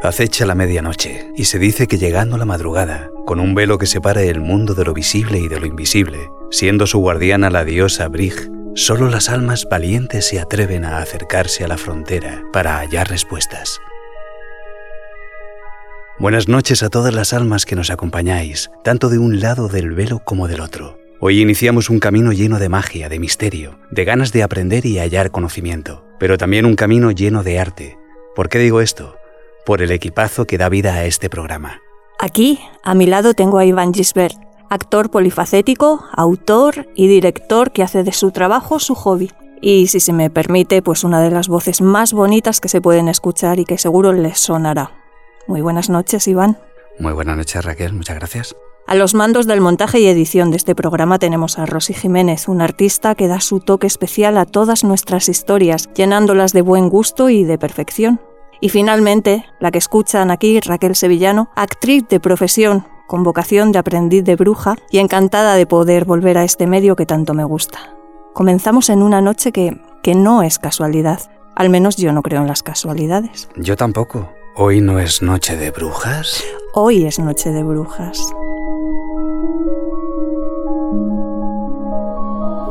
Acecha la medianoche y se dice que llegando la madrugada, con un velo que separa el mundo de lo visible y de lo invisible, siendo su guardiana la diosa Brig, solo las almas valientes se atreven a acercarse a la frontera para hallar respuestas. Buenas noches a todas las almas que nos acompañáis, tanto de un lado del velo como del otro. Hoy iniciamos un camino lleno de magia, de misterio, de ganas de aprender y hallar conocimiento, pero también un camino lleno de arte. ¿Por qué digo esto? Por el equipazo que da vida a este programa. Aquí, a mi lado, tengo a Iván Gisbert, actor polifacético, autor y director que hace de su trabajo su hobby. Y si se me permite, pues una de las voces más bonitas que se pueden escuchar y que seguro les sonará. Muy buenas noches, Iván. Muy buenas noches, Raquel. Muchas gracias. A los mandos del montaje y edición de este programa tenemos a Rosy Jiménez, una artista que da su toque especial a todas nuestras historias, llenándolas de buen gusto y de perfección. Y finalmente, la que escuchan aquí, Raquel Sevillano, actriz de profesión, con vocación de aprendiz de bruja y encantada de poder volver a este medio que tanto me gusta. Comenzamos en una noche que, que no es casualidad. Al menos yo no creo en las casualidades. Yo tampoco. ¿Hoy no es noche de brujas? Hoy es noche de brujas.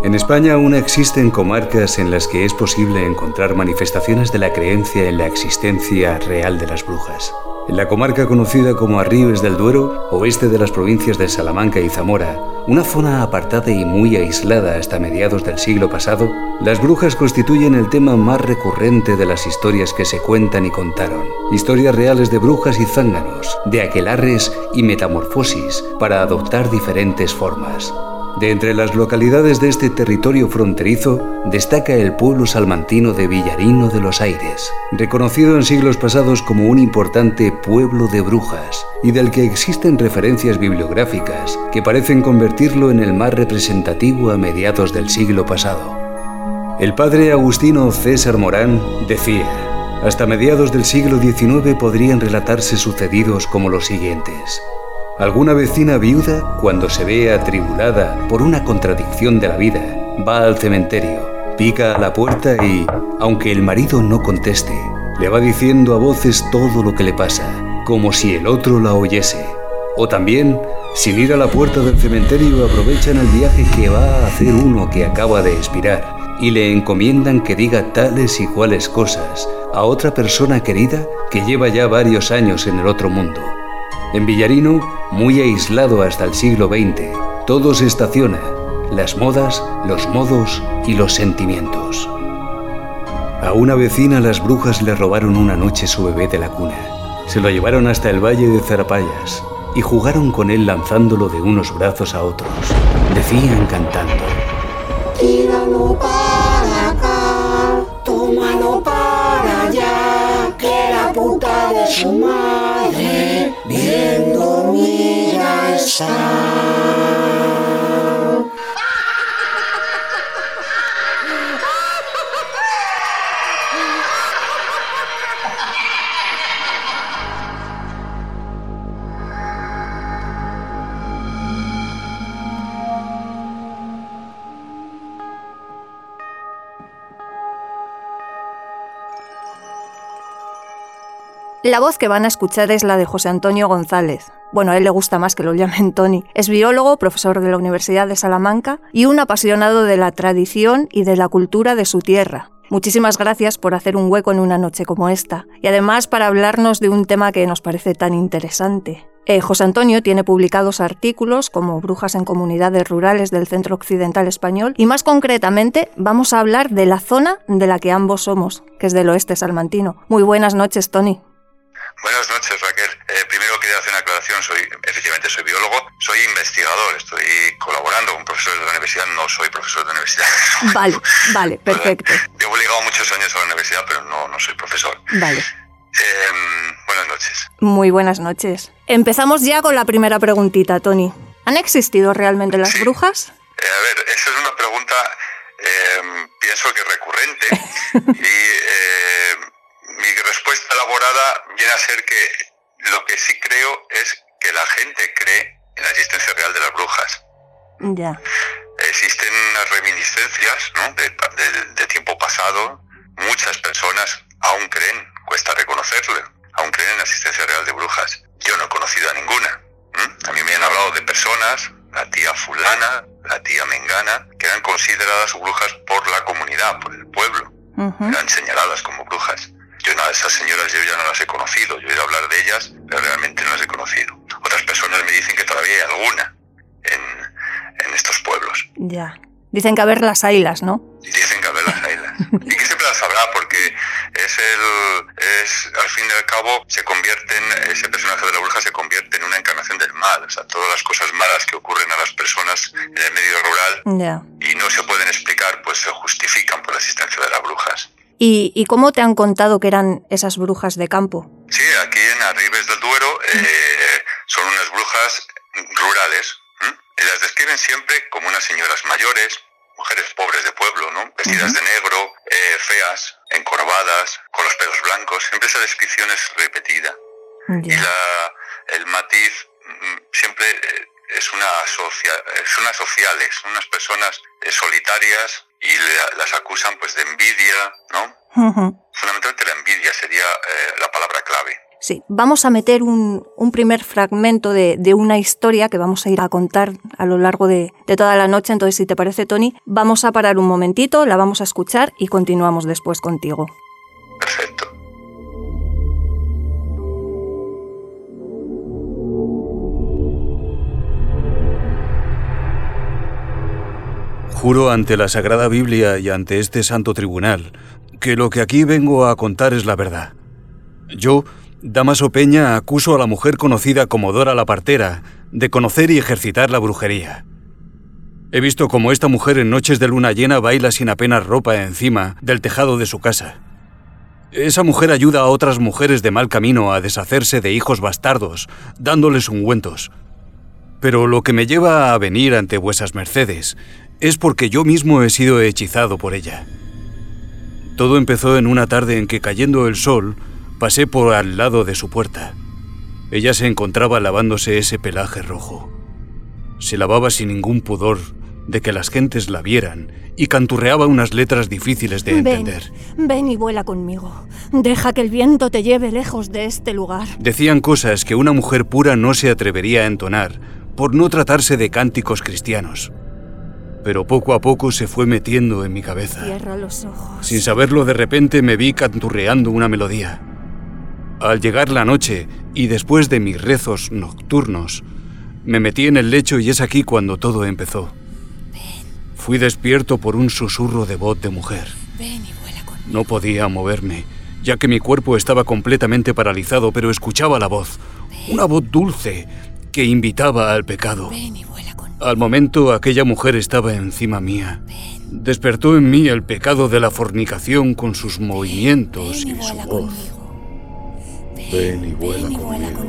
En España aún existen comarcas en las que es posible encontrar manifestaciones de la creencia en la existencia real de las brujas. En la comarca conocida como Arribes del Duero, oeste de las provincias de Salamanca y Zamora, una zona apartada y muy aislada hasta mediados del siglo pasado, las brujas constituyen el tema más recurrente de las historias que se cuentan y contaron. Historias reales de brujas y zánganos, de aquelarres y metamorfosis para adoptar diferentes formas. De entre las localidades de este territorio fronterizo destaca el pueblo salmantino de Villarino de los Aires, reconocido en siglos pasados como un importante pueblo de brujas y del que existen referencias bibliográficas que parecen convertirlo en el más representativo a mediados del siglo pasado. El padre Agustino César Morán decía, hasta mediados del siglo XIX podrían relatarse sucedidos como los siguientes. Alguna vecina viuda, cuando se ve atribulada por una contradicción de la vida, va al cementerio, pica a la puerta y, aunque el marido no conteste, le va diciendo a voces todo lo que le pasa, como si el otro la oyese. O también, sin ir a la puerta del cementerio, aprovechan el viaje que va a hacer uno que acaba de expirar y le encomiendan que diga tales y cuales cosas a otra persona querida que lleva ya varios años en el otro mundo. En Villarino, muy aislado hasta el siglo XX, todo se estaciona, las modas, los modos y los sentimientos. A una vecina las brujas le robaron una noche su bebé de la cuna. Se lo llevaron hasta el valle de Zarapayas y jugaron con él lanzándolo de unos brazos a otros. Decían cantando. Su madre bien dormida está. La voz que van a escuchar es la de José Antonio González. Bueno, a él le gusta más que lo llamen Tony. Es biólogo, profesor de la Universidad de Salamanca y un apasionado de la tradición y de la cultura de su tierra. Muchísimas gracias por hacer un hueco en una noche como esta y además para hablarnos de un tema que nos parece tan interesante. Eh, José Antonio tiene publicados artículos como Brujas en comunidades rurales del Centro Occidental Español y más concretamente vamos a hablar de la zona de la que ambos somos, que es del oeste salmantino. Muy buenas noches, Tony. Buenas noches, Raquel. Eh, primero quería hacer una aclaración. Soy, efectivamente, soy biólogo, soy investigador, estoy colaborando con profesores de la universidad, no soy profesor de universidad. Vale, vale, perfecto. Llevo ligado muchos años a la universidad, pero no, no soy profesor. Vale. Em, buenas noches. Muy buenas noches. Empezamos ya con la primera preguntita, Tony. ¿Han existido realmente las brujas? Eh, a ver, esa es una pregunta, em, pienso que recurrente. y mi respuesta elaborada viene a ser que lo que sí creo es que la gente cree en la existencia real de las brujas. Ya. Existen reminiscencias ¿no? de, tiempo pasado. Muchas personas aún creen, cuesta reconocerlo, aún creen en la existencia real de brujas. Yo no he conocido a ninguna. A mí me han hablado de personas, la tía fulana, la tía mengana, que eran consideradas brujas por la comunidad, por el pueblo. Eran señaladas como brujas. Yo no, esas señoras yo ya no las he conocido. Yo he oído hablar de ellas, pero realmente no las he conocido. Otras personas me dicen que todavía hay alguna en, en estos pueblos. Ya. Dicen que a ver las ailas, ¿no? Dicen que a ver las ailas. y que siempre las habrá porque es el, es, al fin y al cabo, se convierte en, ese personaje de la bruja se convierte en una encarnación del mal. O sea, todas las cosas malas que ocurren a las personas en el medio rural y no se pueden explicar, pues se justifican por la existencia de las brujas. ¿Y, ¿Y, cómo te han contado que eran esas brujas de campo? Sí, aquí en Arribes del Duero eh, son unas brujas rurales. Y las describen siempre como unas señoras mayores, mujeres pobres de pueblo, ¿no? Vestidas de negro, eh, feas, encorvadas, con los pelos blancos. Siempre esa descripción es repetida. Y la, el matiz mm, siempre eh, es una, es unas sociales, unas personas eh, solitarias y las acusan pues de envidia, ¿no? Fundamentalmente la envidia sería la palabra clave. Sí, vamos a meter un, primer fragmento de, una historia que vamos a ir a contar a lo largo de, de, toda la noche. Entonces, si te parece, Tony, vamos a parar un momentito, la vamos a escuchar y continuamos después contigo. Perfecto. Juro ante la Sagrada Biblia y ante este santo tribunal que lo que aquí vengo a contar es la verdad. Yo Damaso Peña acuso a la mujer conocida como Dora la Partera de conocer y ejercitar la brujería. He visto cómo esta mujer en noches de luna llena baila sin apenas ropa encima del tejado de su casa. Esa mujer ayuda a otras mujeres de mal camino a deshacerse de hijos bastardos, dándoles ungüentos. Pero lo que me lleva a venir ante vuesas mercedes es porque yo mismo he sido hechizado por ella. Todo empezó en una tarde en que cayendo el sol, Pasé por al lado de su puerta. Ella se encontraba lavándose ese pelaje rojo. Se lavaba sin ningún pudor de que las gentes la vieran y canturreaba unas letras difíciles de entender. Ven y vuela conmigo. Deja que el viento te lleve lejos de este lugar. Decían cosas que una mujer pura no se atrevería a entonar por no tratarse de cánticos cristianos. Pero poco a poco se fue metiendo en mi cabeza. Cierra los ojos. Sin saberlo, de repente me vi canturreando una melodía. Al llegar la noche y después de mis rezos nocturnos, me metí en el lecho y es aquí cuando todo empezó. Fui despierto por un susurro de voz de mujer. No podía moverme, ya que mi cuerpo estaba completamente paralizado, pero escuchaba la voz, una voz dulce que invitaba al pecado. Al momento aquella mujer estaba encima mía. Despertó en mí el pecado de la fornicación con sus movimientos y su voz. Ven y vuela conmigo.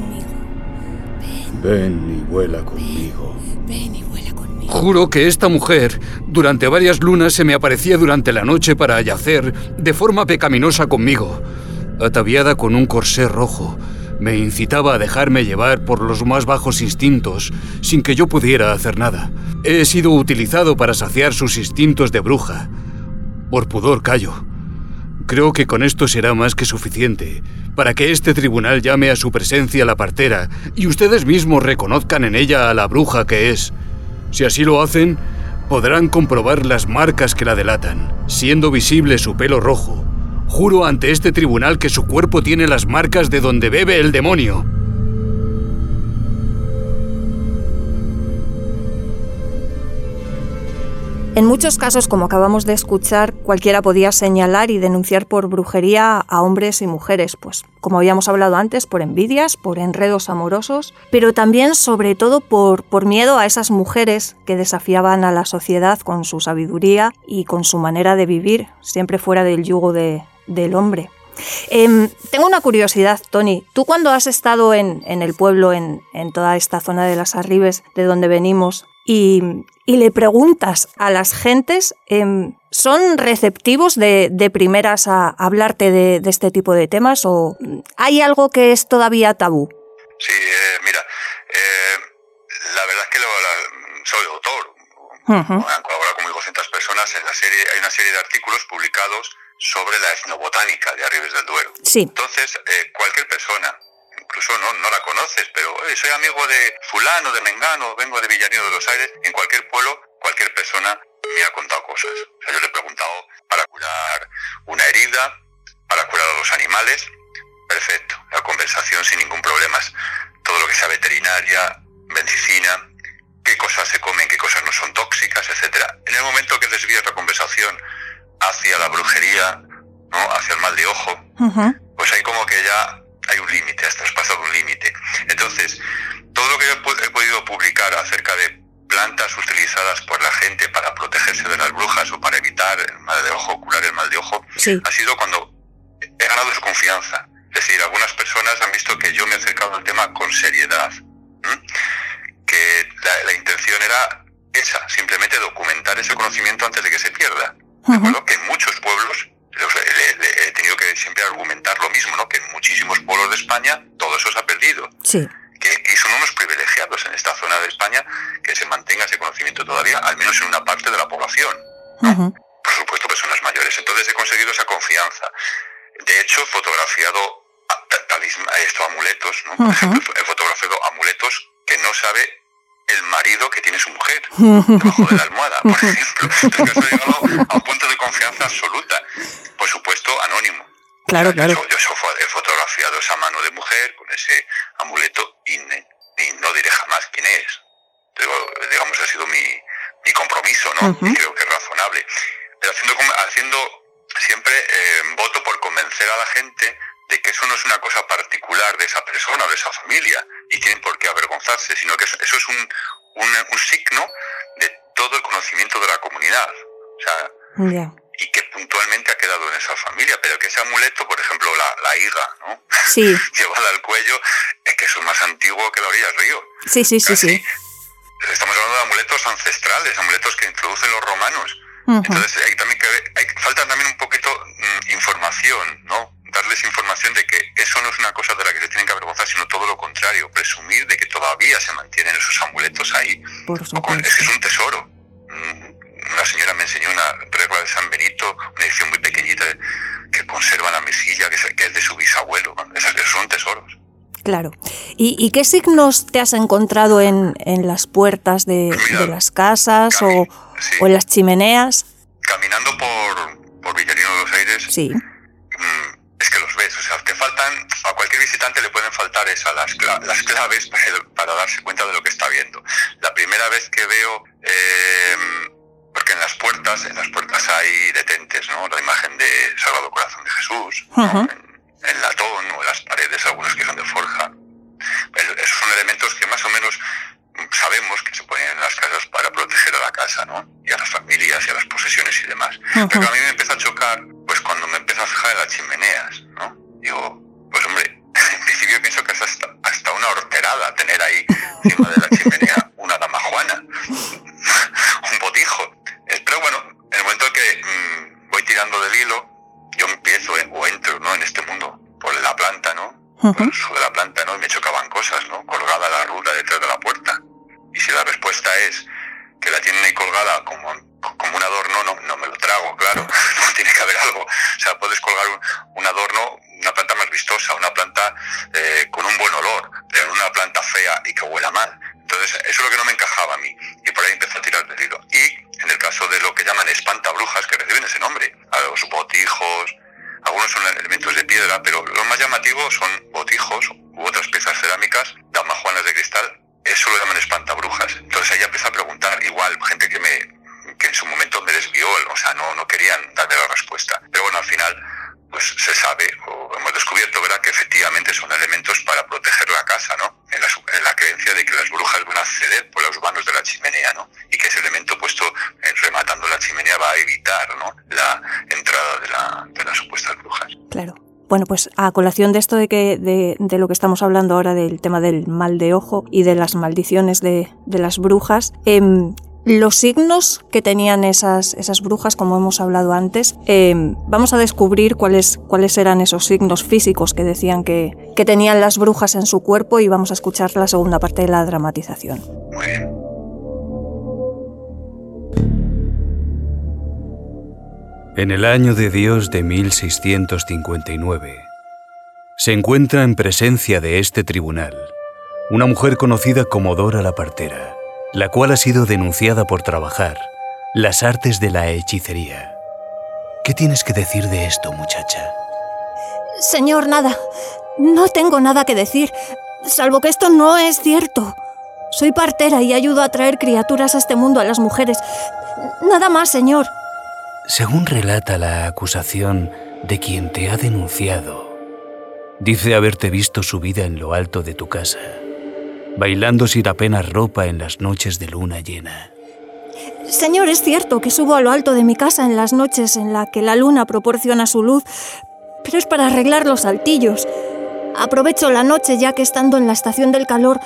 Ven y vuela conmigo. Ven y vuela conmigo. Juro que esta mujer durante varias lunas se me aparecía durante la noche para yacer de forma pecaminosa conmigo. Ataviada con un corsé rojo, me incitaba a dejarme llevar por los más bajos instintos sin que yo pudiera hacer nada. He sido utilizado para saciar sus instintos de bruja. Por pudor callo. Creo que con esto será más que suficiente para que este tribunal llame a su presencia la partera y ustedes mismos reconozcan en ella a la bruja que es. Si así lo hacen, podrán comprobar las marcas que la delatan, siendo visible su pelo rojo. Juro ante este tribunal que su cuerpo tiene las marcas de donde bebe el demonio. En muchos casos, como acabamos de escuchar, cualquiera podía señalar y denunciar por brujería a hombres y mujeres, pues como habíamos hablado antes, por envidias, por enredos amorosos, pero también sobre todo por, por miedo a esas mujeres que desafiaban a la sociedad con su sabiduría y con su manera de vivir, siempre fuera del yugo del hombre. Em, tengo una curiosidad, Tony. Tú cuando has estado en, el pueblo, en, en, toda esta zona de las Arribes, de donde venimos, y, le preguntas a las gentes, em, ¿son receptivos de, primeras a hablarte de, este tipo de temas o hay algo que es todavía tabú? Sí, eh, mira, eh, la verdad es que soy autor. Han colaborado conmigo cientos personas en la serie. Hay una serie de artículos publicados sobre la etnobotánica de Arribes del Duero. Sí. Entonces, eh, cualquier persona, incluso no, no la conoces, pero soy amigo de fulano, de Mengano, vengo de Villarino de los Aires, en cualquier pueblo, cualquier persona me ha contado cosas. O sea, yo le he preguntado para curar una herida, para curar a los animales, perfecto, la conversación sin ningún problema. Todo lo que sea veterinaria, medicina, qué cosas se comen, qué cosas no son tóxicas, etcétera. En el momento que desvías la conversación hacia la brujería, ¿no? hacia el mal de ojo, pues hay como que ya hay un límite, has traspasado un límite. Entonces, todo lo que yo he podido publicar acerca de plantas utilizadas por la gente para protegerse de las brujas o para evitar el mal de ojo, curar el mal de ojo, ha sido cuando he ganado su confianza. Es decir, algunas personas han visto que yo me he acercado al tema con seriedad, que la, intención era esa, simplemente documentar ese conocimiento antes de que se pierda. Que en muchos pueblos, he tenido que siempre argumentar lo mismo, ¿no? que en muchísimos pueblos de España todo eso se ha perdido. Sí. Que, son unos privilegiados en esta zona de España que se mantenga ese conocimiento todavía, al menos en una parte de la población. Por supuesto, personas mayores. Entonces he conseguido esa confianza. De hecho, he fotografiado esto, amuletos, ¿no? Por ejemplo, he fotografiado amuletos que no sabe el marido que tiene su mujer debajo de la almohada, por ejemplo. Entonces, a un punto de confianza absoluta. Por supuesto, anónimo. Claro, claro. Yo, he fotografiado esa mano de mujer con ese amuleto y, no diré jamás quién es. digamos, ha sido mi, mi compromiso, ¿no? Y creo que es razonable. Pero haciendo, haciendo siempre eh, voto por convencer a la gente de que eso no es una cosa particular de esa persona o de esa familia y tienen por qué avergonzarse, sino que eso, es un, un, signo de todo el conocimiento de la comunidad. O sea, y que puntualmente ha quedado en esa familia, pero que ese amuleto, por ejemplo, la, la higa, ¿no? Sí. Llevada al cuello, es que eso es más antiguo que la orilla del río. Sí, sí, sí, sí. Estamos hablando de amuletos ancestrales, amuletos que introducen los romanos. Entonces, hay también que hay, falta también un poquito mm, información, ¿no? darles información de que eso no es una cosa de la que se tienen que avergonzar, sino todo lo contrario, presumir de que todavía se mantienen esos amuletos ahí. Por es que es un tesoro. Mm, una señora me enseñó una regla de San Benito, una edición muy pequeñita que conserva la mesilla, que es, de su bisabuelo. Esas, son tesoros. Claro. ¿Y, qué signos te has encontrado en, las puertas de, pues las casas o, o, en las chimeneas? Caminando por, por Villarino de los Aires. Sí es que los ves, o sea, te faltan, a cualquier visitante le pueden faltar esas las, las claves para, darse cuenta de lo que está viendo. La primera vez que veo, em, porque en las puertas, en las puertas hay detentes, ¿no? La imagen de Salvador Corazón de Jesús, en, el latón o en las paredes, algunos que son de forja. Esos son elementos que más o menos sabemos que se ponen en las casas para proteger a la casa, ¿no? Y a las familias y a las posesiones y demás. Pero a mí me empieza a chocar, pues cuando me empiezo a fijar en las chimeneas, ¿no? Digo, pues hombre, en principio pienso que es hasta, hasta una horterada tener ahí encima de la chimenea una dama juana, un botijo. Pero bueno, en el momento que mm, voy tirando del hilo, yo empiezo eh, o entro, ¿no? En este mundo por la planta, ¿no? Por el de la planta, ¿no? Y me chocaban cosas, ¿no? Colgada la ruda detrás de la puerta. Y si la respuesta es que la tienen ahí colgada como, como un adorno, no, no me lo trago, claro. tiene que haber algo. O sea, puedes colgar un, adorno, una planta más vistosa, una planta eh, con un buen olor, pero una planta fea y que huela mal. Entonces, eso es lo que no me encajaba a mí. Y por ahí empezó a tirar del hilo. Y en el caso de lo que llaman espantabrujas, que reciben ese nombre, a los botijos, algunos son elementos de piedra, pero los más llamativos son botijos u otras piezas cerámicas, damajuanas de cristal, eso lo llaman espantabrujas. Entonces ahí empieza a preguntar, igual, gente que me que en su momento me desvió, o sea, no, no querían darme la respuesta. Pero bueno, al final, pues se sabe, o hemos descubierto, ¿verdad?, que efectivamente son elementos para proteger la casa, ¿no? En la, creencia de que las brujas van a acceder por los vanos de la chimenea, ¿no? Y que ese elemento puesto rematando la chimenea va a evitar, ¿no?, la entrada de, la, de las supuestas brujas. Claro. Bueno, pues a colación de esto de, que, de, lo que estamos hablando ahora del tema del mal de ojo y de las maldiciones de, las brujas, em, los signos que tenían esas, esas brujas, como hemos hablado antes, em, vamos a descubrir cuáles, cuáles eran esos signos físicos que decían que, que tenían las brujas en su cuerpo y vamos a escuchar la segunda parte de la dramatización. En el año de Dios de 1659, se encuentra en presencia de este tribunal una mujer conocida como Dora la Partera, la cual ha sido denunciada por trabajar las artes de la hechicería. ¿Qué tienes que decir de esto, muchacha? Señor, nada. No tengo nada que decir, salvo que esto no es cierto. Soy partera y ayudo a traer criaturas a este mundo a las mujeres. Nada más, señor. Según relata la acusación de quien te ha denunciado, dice haberte visto subida en lo alto de tu casa, bailando sin apenas ropa en las noches de luna llena. Señor, es cierto que subo a lo alto de mi casa en las noches en la que la luna proporciona su luz, pero es para arreglar los saltillos. Aprovecho la noche ya que estando en la estación del calor,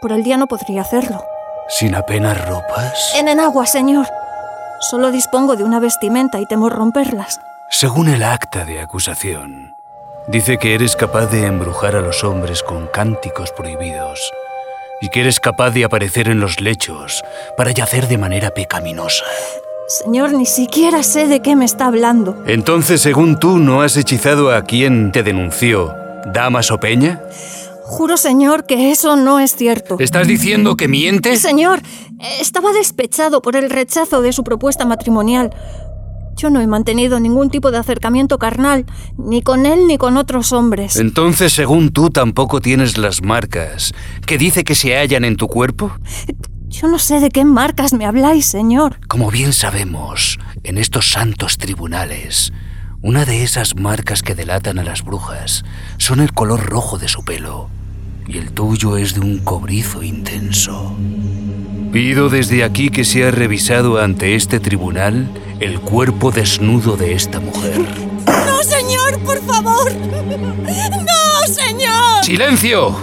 por el día no podría hacerlo. ¿Sin apenas ropas? En enagua, señor. Solo dispongo de una vestimenta y temo romperlas. Según el acta de acusación, dice que eres capaz de embrujar a los hombres con cánticos prohibidos y que eres capaz de aparecer en los lechos para yacer de manera pecaminosa. Señor, ni siquiera sé de qué me está hablando. Entonces, según tú, ¿no has hechizado a quien te denunció, Damas o Peña? Juro, señor, que eso no es cierto. ¿Estás diciendo que mientes? Señor, estaba despechado por el rechazo de su propuesta matrimonial. Yo no he mantenido ningún tipo de acercamiento carnal, ni con él ni con otros hombres. Entonces, según tú, tampoco tienes las marcas que dice que se hallan en tu cuerpo. Yo no sé de qué marcas me habláis, señor. Como bien sabemos, en estos santos tribunales, una de esas marcas que delatan a las brujas son el color rojo de su pelo y el tuyo es de un cobrizo intenso. Pido desde aquí que sea revisado ante este tribunal el cuerpo desnudo de esta mujer. No, señor, por favor. No, señor. ¡Silencio!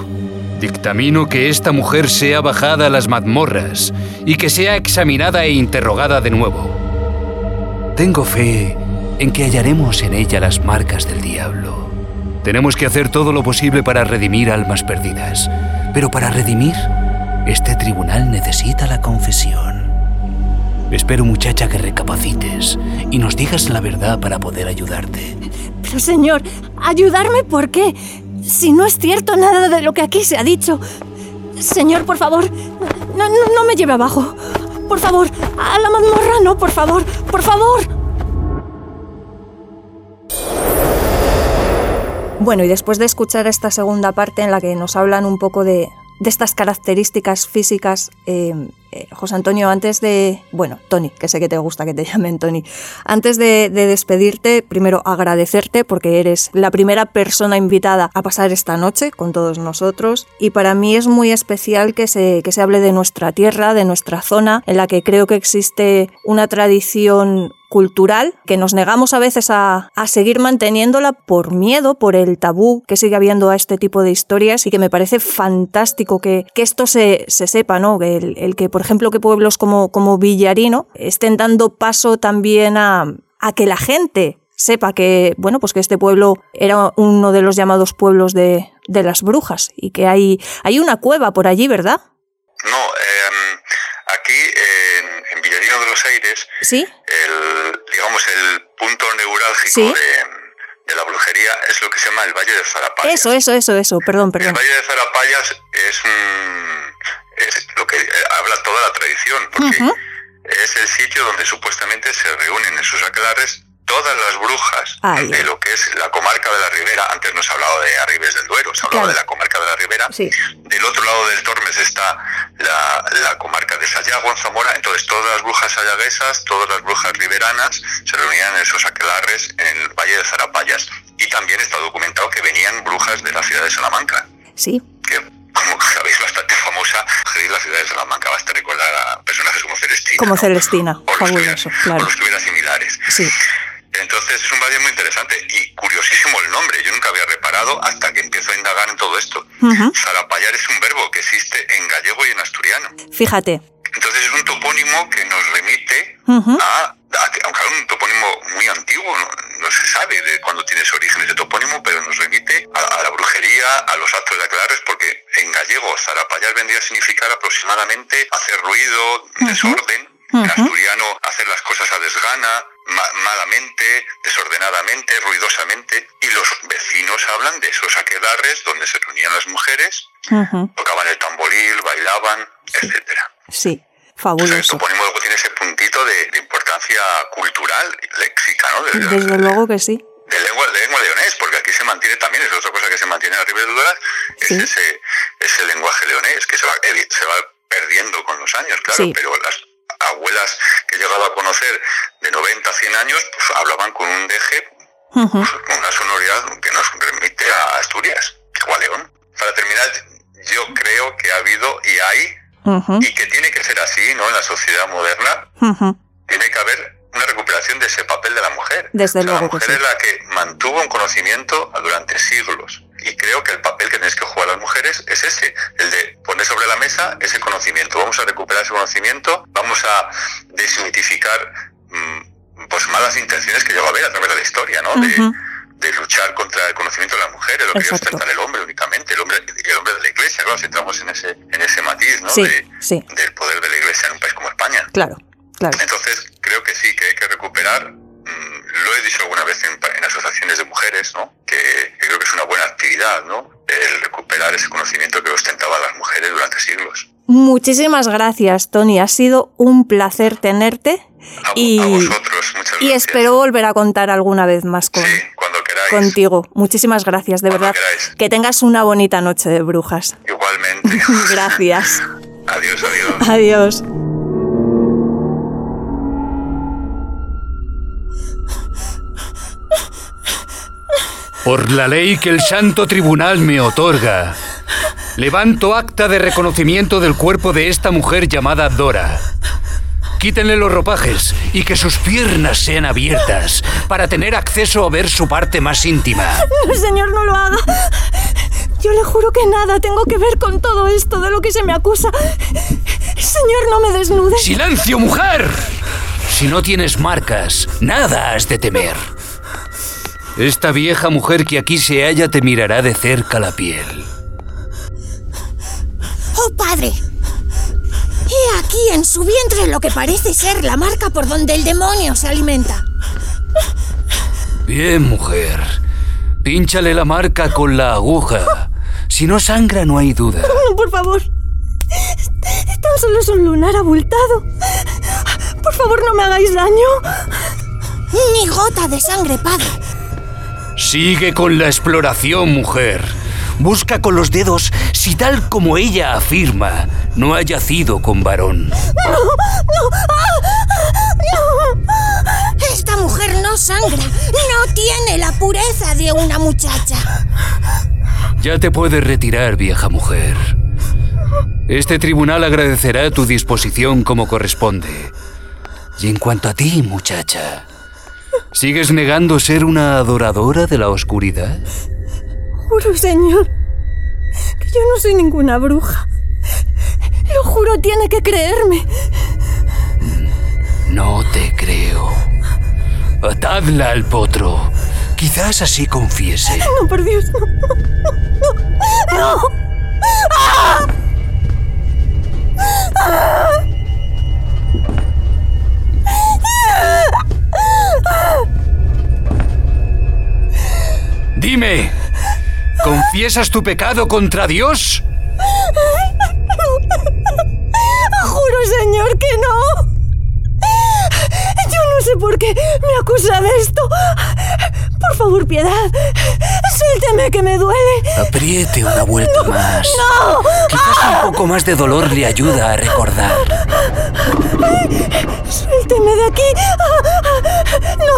Dictamino que esta mujer sea bajada a las mazmorras y que sea examinada e interrogada de nuevo. Tengo fe en que hallaremos en ella las marcas del diablo. Tenemos que hacer todo lo posible para redimir almas perdidas. Pero para redimir, este tribunal necesita la confesión. Espero, muchacha, que recapacites y nos digas la verdad para poder ayudarte. Pero, señor, ¿ayudarme por qué? Si no es cierto nada de lo que aquí se ha dicho. Señor, por favor, no, me lleve abajo. Por favor, a la mazmorra no, por favor, por favor. Bueno, y después de escuchar esta segunda parte en la que nos hablan un poco de, estas características físicas, eh, eh, José Antonio, antes de, bueno, Tony, que sé que te gusta que te llamen Tony, antes de, despedirte, primero agradecerte porque eres la primera persona invitada a pasar esta noche con todos nosotros. Y para mí es muy especial que se, que se hable de nuestra tierra, de nuestra zona, en la que creo que existe una tradición cultural que nos negamos a veces a, seguir manteniéndola por miedo, por el tabú que sigue habiendo a este tipo de historias. Y que me parece fantástico que, esto se, sepa, ¿no? El, el que por ejemplo, que pueblos como, como Villarino estén dando paso también a, que la gente sepa que, bueno, pues que este pueblo era uno de los llamados pueblos de, las brujas y que hay, hay una cueva por allí, ¿verdad? No, em, aquí en, Villarino de los Aires, ¿Sí? el, digamos, el punto neurálgico de, la brujería es lo que se llama el Valle de Zarapayas. Eso, eso, eso, eso, perdón, perdón. El Valle de Zarapayas es un es lo que eh, habla toda la tradición, porque es el sitio donde supuestamente se reúnen en sus aclares todas las brujas de lo que es la comarca de la Ribera. Antes nos ha hablado de Arribes del Duero, se ha hablado de la comarca de la Ribera. Del otro lado del Tormes está la, comarca de Sayago, en Zamora. Entonces, todas las brujas sayaguesas, todas las brujas riberanas se reunían en esos aquelarres en el Valle de Zarapayas. Y también está documentado que venían brujas de la ciudad de Salamanca. Sí. Que como sabéis, bastante famosa, la ciudad de Salamanca, basta recordar a personajes como Celestina. Como Celestina, o fabuloso, claro. los que hubiera similares. Sí. Entonces es un valle muy interesante y curiosísimo el nombre. Yo nunca había reparado hasta que empiezo a indagar en todo esto. Uh es un verbo que existe en gallego y en asturiano. Fíjate. Entonces es un topónimo que nos remite a aunque es un topónimo muy antiguo, no, se sabe de cuándo tiene su origen ese topónimo, pero nos remite a, la brujería, a los actos de aclares, porque en gallego zarapayar vendría a significar aproximadamente hacer ruido, desorden, En asturiano, hacer las cosas a desgana, malamente, desordenadamente, ruidosamente, y los vecinos hablan de esos aquelarres donde se reunían las mujeres, tocaban el tamboril, bailaban, etcétera. Sí. Fabuloso. topónimo luego tiene ese puntito de, importancia cultural, léxica, ¿no? Desde luego que sí de lengua, de lengua leonés, porque aquí se mantiene también, es otra cosa que se mantiene en la Ribera es ese, ese lenguaje leonés que se va, se va perdiendo con los años, claro, pero las abuelas que he llegado a conocer de 90 a 100 años, pues hablaban con un deje, pues, con una sonoridad que nos remite a Asturias, o a León. Para terminar, yo creo que ha habido y hay, y que tiene que ser así, ¿no? En la sociedad moderna, tiene que haber una recuperación de ese papel de la mujer. Desde luego la mujer es la que mantuvo un conocimiento durante siglos. Y creo que el papel que tenéis que jugar las mujeres es ese, el de poner sobre la mesa ese conocimiento. Vamos a recuperar ese conocimiento, vamos a desmitificar mm, pues malas intenciones que lleva a haber a través de la historia, ¿no? de, luchar contra el conocimiento de las mujeres, lo que ostenta el hombre únicamente, el hombre, el hombre de la iglesia, claro, si entramos en ese, en ese matiz, ¿no? Del poder de la iglesia en un país como España. Claro. Entonces, creo que sí, que hay que recuperar, mm, lo he dicho alguna vez en, asociaciones de mujeres, ¿no? Que, creo que es una buena actividad, ¿no? El recuperar ese conocimiento que ostentaban las mujeres durante siglos. Muchísimas gracias, Tony. Ha sido un placer tenerte. Y, vosotros, muchas Y espero volver a contar alguna vez más con, cuando queráis. contigo. Muchísimas gracias, de verdad. Que tengas una bonita noche de brujas. Igualmente. gracias. adiós, adiós. Adiós. Por la ley que el Santo Tribunal me otorga, levanto acta de reconocimiento del cuerpo de esta mujer llamada Dora. Quítenle los ropajes y que sus piernas sean abiertas para tener acceso a ver su parte más íntima. No, señor, no lo haga. Yo le juro que nada tengo que ver con todo esto de lo que se me acusa. Señor, no me desnude. ¡Silencio, mujer! Si no tienes marcas, nada has de temer. Esta vieja mujer que aquí se halla te mirará de cerca la piel. ¡Oh, padre! He aquí en su vientre lo que parece ser la marca por donde el demonio se alimenta. Bien, mujer. Pínchale la marca con la aguja. Si no sangra, no hay duda. por favor. Tan solo es un lunar abultado. Por favor, no me hagáis daño. Ni gota de sangre, padre. Sigue con la exploración, mujer. Busca con los dedos si tal como ella afirma, no ha yacido con varón. ¡No! ¡No! ¡No! Esta mujer no sangra. No tiene la pureza de una muchacha. Ya te puedes retirar, vieja mujer. Este tribunal agradecerá tu disposición como corresponde. Y en cuanto a ti, muchacha, ¿Sigues negando ser una adoradora de la oscuridad? Juro, señor, que yo no soy ninguna bruja. Lo juro, tiene que creerme. No te creo. Atadla al potro. Quizás así confiese. No, por Dios, no. No. no. ¡Ah! ¡Ah! Dime, ¿confiesas tu pecado contra Dios? Juro, señor, que no. Yo no sé por qué me acusa de esto. Por favor, piedad. Suélteme que me duele. Apriete una vuelta más. ¡No! Quizás un poco más de dolor le ayuda a recordar. Suélteme de aquí.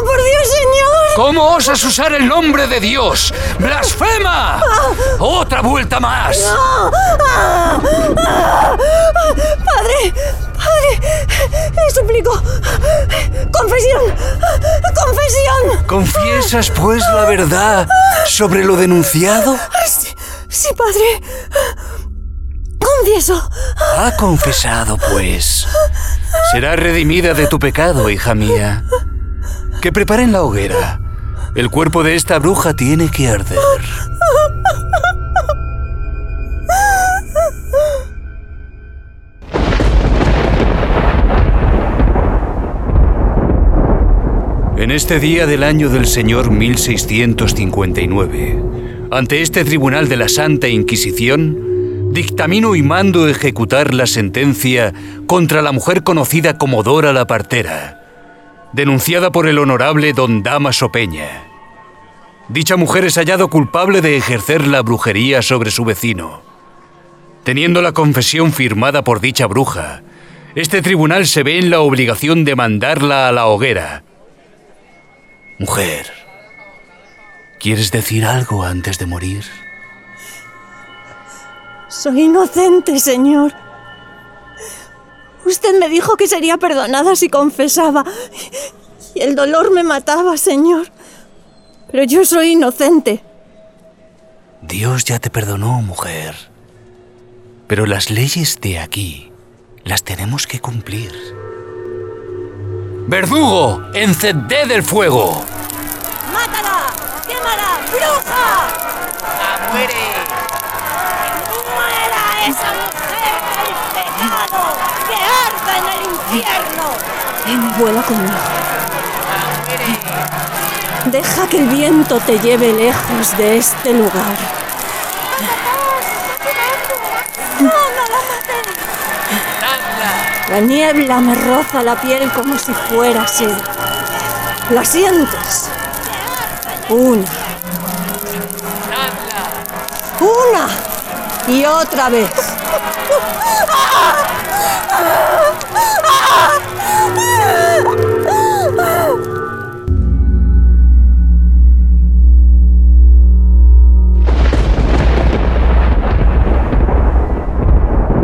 Por Dios, señor. ¿Cómo osas usar el nombre de Dios? ¡Blasfema! ¡Otra vuelta más! ¡No! ¡Padre! ¡Padre! ¡Le suplico! ¡Confesión! ¡Confesión! ¿Confiesas, pues, la verdad sobre lo denunciado? Sí, sí padre. Confieso. Ha confesado, pues. Será redimida de tu pecado, hija mía. Que preparen la hoguera. El cuerpo de esta bruja tiene que arder. En este día del año del Señor 1659, ante este tribunal de la Santa Inquisición, dictamino y mando ejecutar la sentencia contra la mujer conocida como Dora la Partera, denunciada por el honorable don Damaso Peña. Dicha mujer es hallado culpable de ejercer la brujería sobre su vecino. Teniendo la confesión firmada por dicha bruja, este tribunal se ve en la obligación de mandarla a la hoguera Mujer, ¿quieres decir algo antes de morir? Soy inocente, señor. Usted me dijo que sería perdonada si confesaba. Y el dolor me mataba, señor. Pero yo soy inocente. Dios ya te perdonó, mujer. Pero las leyes de aquí las tenemos que cumplir. ¡Verdugo! ¡Encended el fuego! ¡Mátala! ¡Quémala! ¡Bruja! ¡La muere! ¡Que muera esa mujer en el infierno! Vuela conmigo. Deja que el viento te lleve lejos de este lugar. ¡No, no la. La niebla me roza la piel como si fuera sed. ¿La sientes? Una, una y otra vez.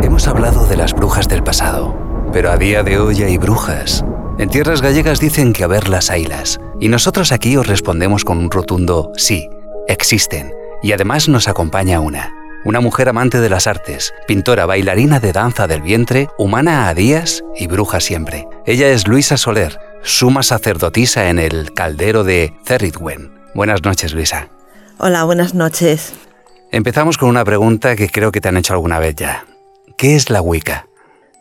Hemos hablado de las brujas del pasado, pero a día de hoy hay brujas. En tierras gallegas dicen que a verlas haylas, y nosotros aquí os respondemos con un rotundo sí, existen, y además nos acompaña una. Una mujer amante de las artes, pintora, bailarina de danza del vientre, humana a días y bruja siempre. Ella es Luisa Soler, suma sacerdotisa en el caldero de Cerridwen. Buenas noches, Luisa. Hola, buenas noches. Empezamos con una pregunta que creo que te han hecho alguna vez ya. ¿Qué es la Wicca?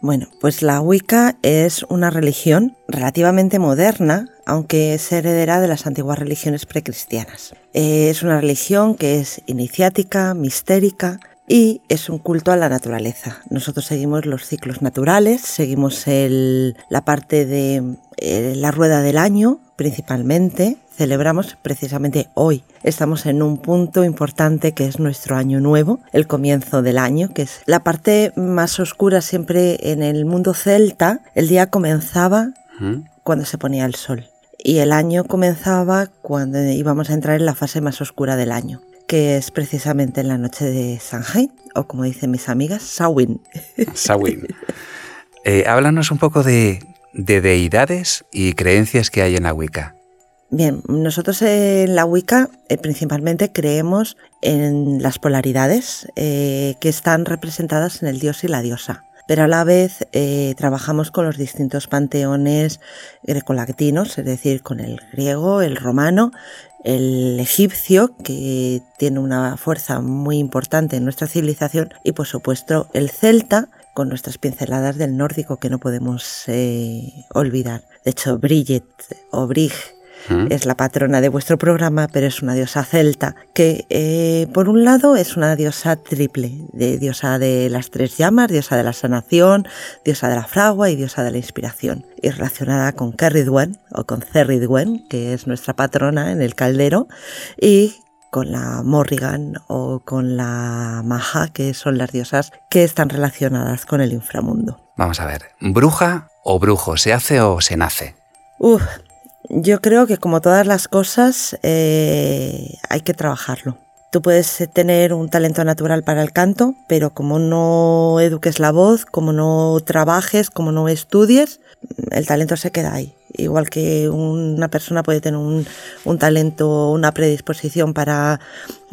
Bueno, pues la Wicca es una religión relativamente moderna, aunque es heredera de las antiguas religiones precristianas. Eh, es una religión que es iniciática, mistérica y es un culto a la naturaleza. Nosotros seguimos los ciclos naturales, seguimos el- la parte de eh, la rueda del año principalmente. Celebramos precisamente hoy. Estamos en un punto importante que es nuestro año nuevo, el comienzo del año, que es la parte más oscura siempre en el mundo celta. El día comenzaba ¿Mm? cuando se ponía el sol. Y el año comenzaba cuando íbamos a entrar en la fase más oscura del año, que es precisamente en la noche de Samhain, o como dicen mis amigas, Samhain. Samhain. Eh, háblanos un poco de, de deidades y creencias que hay en la Wicca. Bien, nosotros en la Wicca eh, principalmente creemos en las polaridades eh, que están representadas en el dios y la diosa. Pero a la vez eh, trabajamos con los distintos panteones grecolatinos, es decir, con el griego, el romano, el egipcio, que tiene una fuerza muy importante en nuestra civilización, y por supuesto el celta, con nuestras pinceladas del nórdico que no podemos eh, olvidar. De hecho, Bridget o Brig ¿Mm? es la patrona de vuestro programa, pero es una diosa celta que, eh, por un lado, es una diosa triple, de diosa de las tres llamas, diosa de la sanación, diosa de la fragua y diosa de la inspiración, y relacionada con Cerridwen o con Cerridwen, que es nuestra patrona en el caldero, y con la Morrigan o con la Maha, que son las diosas que están relacionadas con el inframundo. Vamos a ver, ¿bruja o brujo? ¿Se hace o se nace? Uf, yo creo que como todas las cosas eh, hay que trabajarlo. Tú puedes tener un talento natural para el canto, pero como no eduques la voz, como no trabajes, como no estudies, el talento se queda ahí. Igual que una persona puede tener un, un talento, una predisposición para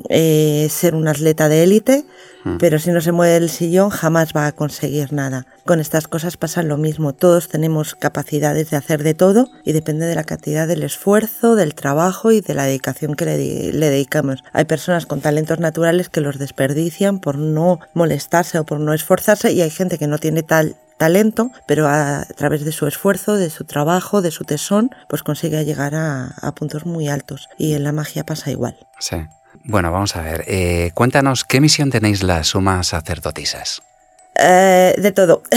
eh, ser un atleta de élite, Mm. pero si no se mueve el sillón jamás va a conseguir nada. Con estas cosas pasa lo mismo. Todos tenemos capacidades de hacer de todo y depende de la cantidad del esfuerzo, del trabajo y de la dedicación que le, le dedicamos. Hay personas con talentos naturales que los desperdician por no molestarse o por no esforzarse y hay gente que no tiene tal talento, pero a, través de su esfuerzo, de su trabajo, de su tesón, pues consigue llegar a, puntos muy altos. Y en la magia pasa igual. Sí. Bueno, vamos a ver. Eh, cuéntanos, ¿qué misión tenéis las sumas sacerdotisas? Eh, de todo.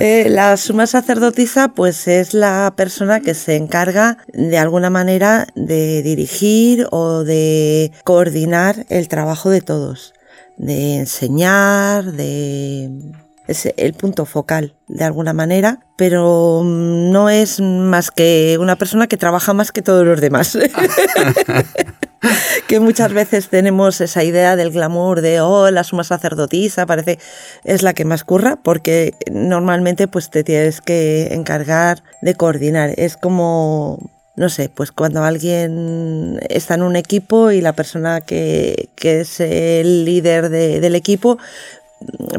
Eh, la suma sacerdotisa pues es la persona que se encarga de alguna manera de dirigir o de coordinar el trabajo de todos, de enseñar, de es el punto focal de alguna manera, pero no es más que una persona que trabaja más que todos los demás. que muchas veces tenemos esa idea del glamour de, oh, la suma sacerdotisa parece es la que más curra, porque normalmente pues te tienes que encargar de coordinar. Es como no sé, pues cuando alguien está en un equipo y la persona que, es el líder de, del equipo,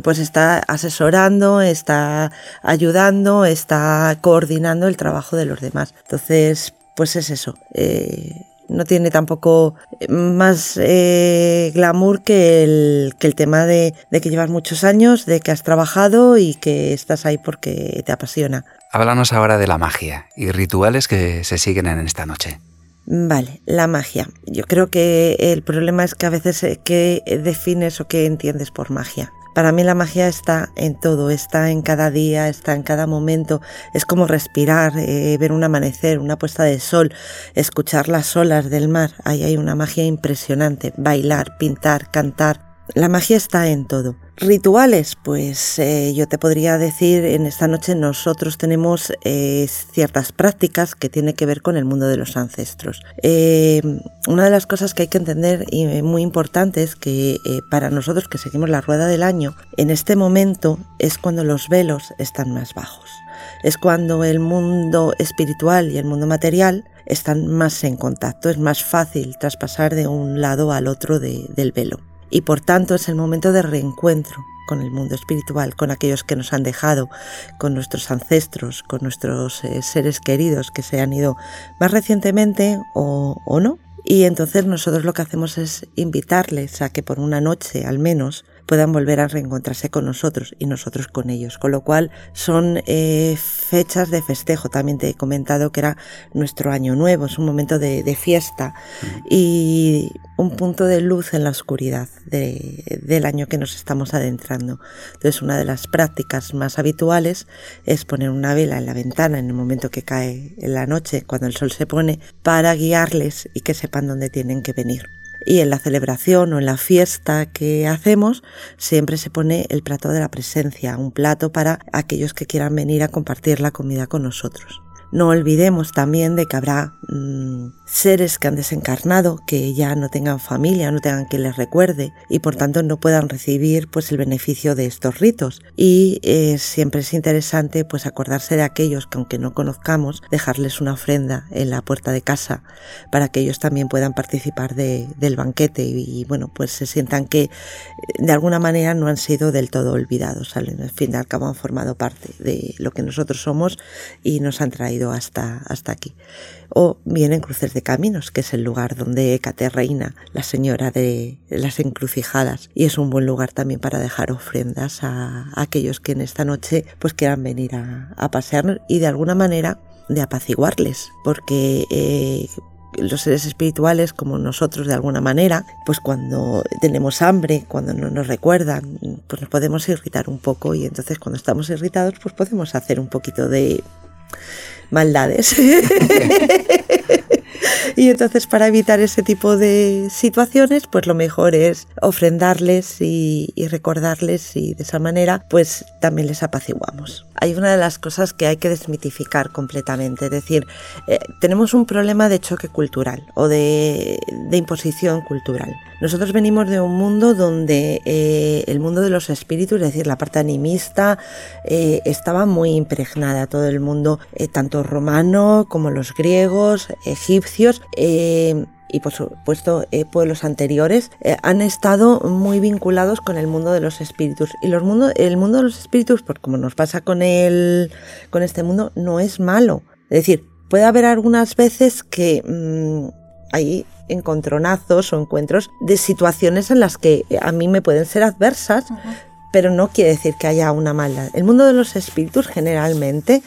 pues está asesorando, está ayudando, está coordinando el trabajo de los demás. Entonces, pues es eso. Eh, no tiene tampoco más eh, glamour que el, que el tema de, de, que llevas muchos años, de que has trabajado y que estás ahí porque te apasiona. Háblanos ahora de la magia y rituales que se siguen en esta noche. Vale, la magia. Yo creo que el problema es que a veces eh, qué defines o qué entiendes por magia. Para mí la magia está en todo, está en cada día, está en cada momento. Es como respirar, eh, ver un amanecer, una puesta de sol, escuchar las olas del mar. Ahí hay una magia impresionante. Bailar, pintar, cantar. La magia está en todo. Rituales, pues eh, yo te podría decir, en esta noche nosotros tenemos eh, ciertas prácticas que tienen que ver con el mundo de los ancestros. Eh, una de las cosas que hay que entender y muy importante es que para nosotros que seguimos la rueda del año, en este momento es cuando los velos están más bajos. Es cuando el mundo espiritual y el mundo material están más en contacto, es más fácil traspasar de un lado al otro de, del velo y por tanto es el momento de reencuentro con el mundo espiritual, con aquellos que nos han dejado, con nuestros ancestros, con nuestros eh, seres queridos que se han ido más recientemente o, o no. Y entonces nosotros lo que hacemos es invitarles a que por una noche al menos puedan volver a reencontrarse con nosotros y nosotros con ellos. Con lo cual son eh, fechas de festejo. También te he comentado que era nuestro año nuevo, es un momento de, de fiesta y un punto de luz en la oscuridad de, del año que nos estamos adentrando. Entonces una de las prácticas más habituales es poner una vela en la ventana en el momento que cae en la noche, cuando el sol se pone, para guiarles y que sepan dónde tienen que venir. Y en la celebración o en la fiesta que hacemos siempre se pone el plato de la presencia, un plato para aquellos que quieran venir a compartir la comida con nosotros. No olvidemos también de que habrá mmm, seres que han desencarnado, que ya no tengan familia, no tengan quien les recuerde y por tanto no puedan recibir pues el beneficio de estos ritos. Y eh, siempre es interesante pues acordarse de aquellos que aunque no conozcamos, dejarles una ofrenda en la puerta de casa para que ellos también puedan participar de, del banquete y, bueno pues se sientan que de alguna manera no han sido del todo olvidados. Al fin y al cabo han formado parte de lo que nosotros somos y nos han traído hasta, hasta aquí. O bien en Cruces de Caminos, que es el lugar donde Ecate reina, la señora de las encrucijadas, y es un buen lugar también para dejar ofrendas a, a aquellos que en esta noche pues quieran venir a, a pasearnos y de alguna manera de apaciguarles, porque eh, los seres espirituales como nosotros de alguna manera, pues cuando tenemos hambre, cuando no nos recuerdan, pues nos podemos irritar un poco. Y entonces cuando estamos irritados pues podemos hacer un poquito de maldades. y entonces para evitar ese tipo de situaciones, pues lo mejor es ofrendarles y, recordarles y de esa manera pues también les apaciguamos. Hay una de las cosas que hay que desmitificar completamente, es decir, eh, tenemos un problema de choque cultural o de, imposición cultural. Nosotros venimos de un mundo donde eh, el mundo de los espíritus, es decir, la parte animista, eh, estaba muy impregnada, todo el mundo, tanto romano como los griegos, egipcios, eh, y por supuesto eh, pueblos anteriores eh, han estado muy vinculados con el mundo de los espíritus. Y los mundo, el mundo de los espíritus pues como nos pasa con el con este mundo no es malo. Es decir puede haber algunas veces que mmm, hay encontronazos o encuentros de situaciones en las que a mí me pueden ser adversas, pero no quiere decir que haya una maldad. El mundo de los espíritus generalmente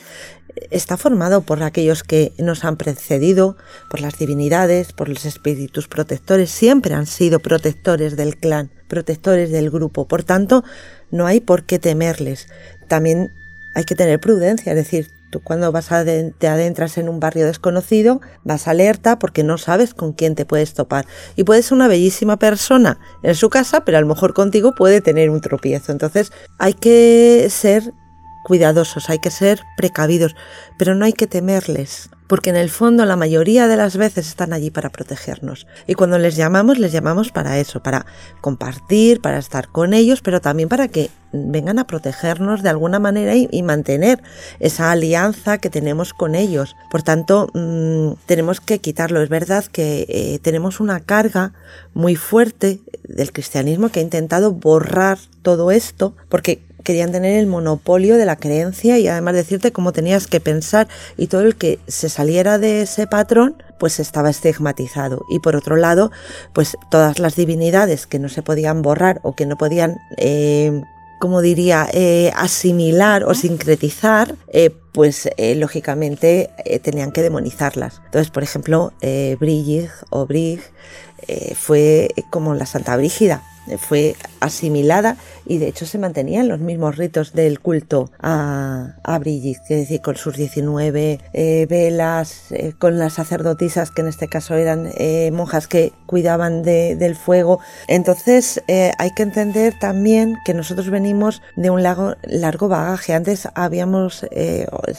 está formado por aquellos que nos han precedido, por las divinidades, por los espíritus protectores, siempre han sido protectores del clan, protectores del grupo. Por tanto, no hay por qué temerles. También hay que tener prudencia, es decir, Tú cuando vas a te adentras en un barrio desconocido, vas alerta porque no sabes con quién te puedes topar. Y puede ser una bellísima persona en su casa, pero a lo mejor contigo puede tener un tropiezo. Entonces hay que ser cuidadosos, hay que ser precavidos, pero no hay que temerles porque en el fondo la mayoría de las veces están allí para protegernos. Y cuando les llamamos, les llamamos para eso, para compartir, para estar con ellos, pero también para que vengan a protegernos de alguna manera y, mantener esa alianza que tenemos con ellos. Por tanto, mm, tenemos que quitarlo. Es verdad que eh, tenemos una carga muy fuerte del cristianismo que ha intentado borrar todo esto, porque querían tener el monopolio de la creencia y además decirte cómo tenías que pensar y todo el que se saliera de ese patrón pues estaba estigmatizado. Y por otro lado pues todas las divinidades que no se podían borrar o que no podían eh, como diría, eh, asimilar o sincretizar, eh, pues lógicamente tenían que demonizarlas. Entonces, por ejemplo, Brigitte o Brig fue como la Santa Brígida, fue asimilada y de hecho se mantenían los mismos ritos del culto a, a Brigitte, es decir, con sus 19 eh, velas, eh, con las sacerdotisas que en este caso eran eh, monjas que cuidaban del fuego. Entonces hay que entender también que nosotros venimos de un largo, largo bagaje. Antes habíamos,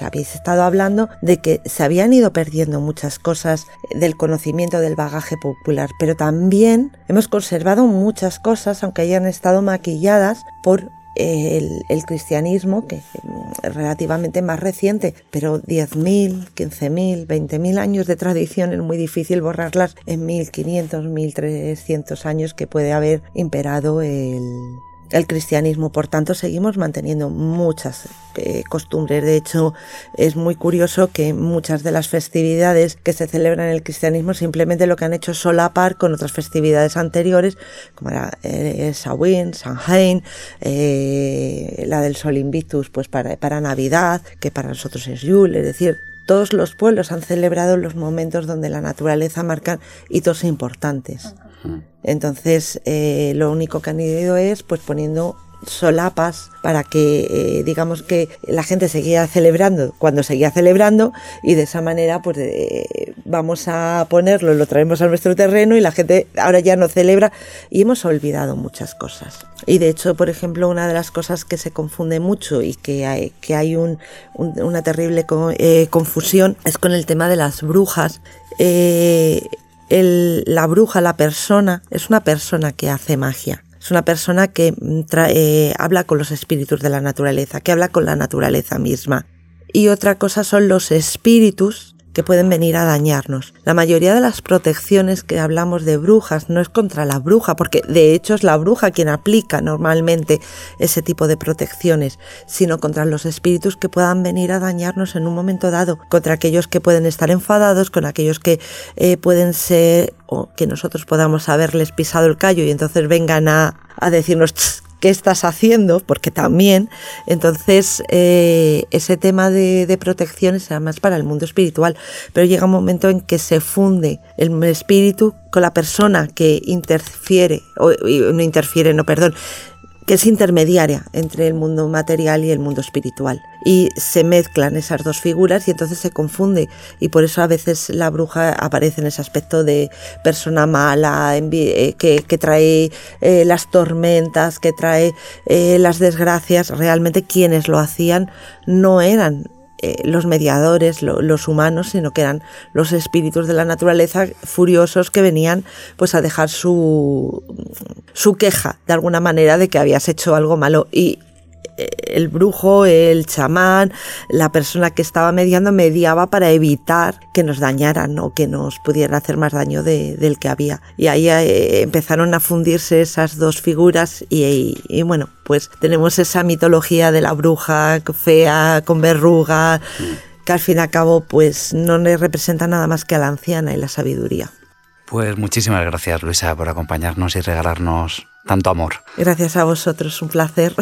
habéis estado hablando de que se habían ido perdiendo muchas cosas del conocimiento del bagaje popular, pero también hemos conservado muchas cosas, aunque hayan estado maquilladas por el, cristianismo, que es relativamente más reciente, pero 10.000, 15.000, 20.000 años de tradición es muy difícil borrarlas en 1.500, 1.300 años que puede haber imperado el, el cristianismo. Por tanto, seguimos manteniendo muchas eh, costumbres. De hecho, es muy curioso que muchas de las festividades que se celebran en el cristianismo simplemente lo que han hecho es solapar con otras festividades anteriores, como era eh, Samhain, Samhain eh, la del Sol Invictus, pues para, para Navidad, que para nosotros es Yule, es decir, todos los pueblos han celebrado los momentos donde la naturaleza marca hitos importantes. Entonces, eh, lo único que han ido es pues poniendo solapas para que eh, digamos que la gente seguía celebrando cuando seguía celebrando y de esa manera pues eh, vamos a ponerlo, lo traemos a nuestro terreno y la gente ahora ya no celebra y hemos olvidado muchas cosas. Y de hecho, por ejemplo, una de las cosas que se confunde mucho y que hay, que hay una terrible confusión es con el tema de las brujas la bruja, la persona, es una persona que hace magia. Es una persona que mm, eh, habla con los espíritus de la naturaleza, que habla con la naturaleza misma. Y otra cosa son los espíritus pueden venir a dañarnos. La mayoría de las protecciones que hablamos de brujas no es contra la bruja, porque de hecho es la bruja quien aplica normalmente ese tipo de protecciones, sino contra los espíritus que puedan venir a dañarnos en un momento dado, contra aquellos que pueden estar enfadados, con aquellos que eh, pueden ser o que nosotros podamos haberles pisado el callo y entonces vengan a, a decirnos qué estás haciendo, porque también, entonces eh, ese tema de, protección es además para el mundo espiritual, pero llega un momento en que se funde el espíritu con la persona que interfiere, o no interfiere, no, perdón, que es intermediaria entre el mundo material y el mundo espiritual. Y se mezclan esas dos figuras y entonces se confunde. Y por eso a veces la bruja aparece en ese aspecto de persona mala, eh, que, que trae eh, las tormentas, que trae eh, las desgracias. Realmente quienes lo hacían no eran eh, los mediadores, los humanos, sino que eran los espíritus de la naturaleza furiosos que venían pues a dejar su, su queja de alguna manera de que habías hecho algo malo. Y el brujo, el chamán, la persona que estaba mediando mediaba para evitar que nos dañaran o que nos pudieran hacer más daño del que había. Y ahí eh, empezaron a fundirse esas dos figuras y, bueno, pues tenemos esa mitología de la bruja fea, con verruga, que al fin y al cabo pues no le representa nada más que a la anciana y la sabiduría. Pues muchísimas gracias, Luisa, por acompañarnos y regalarnos tanto amor. Gracias a vosotros, un placer.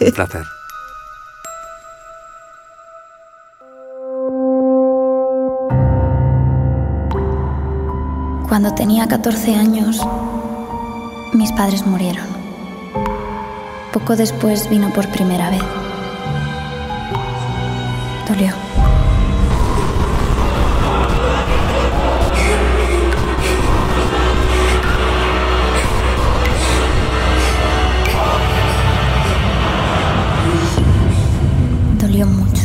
Un placer. Cuando tenía 14 años, mis padres murieron. Poco después vino por primera vez. Dolió. Dolió mucho.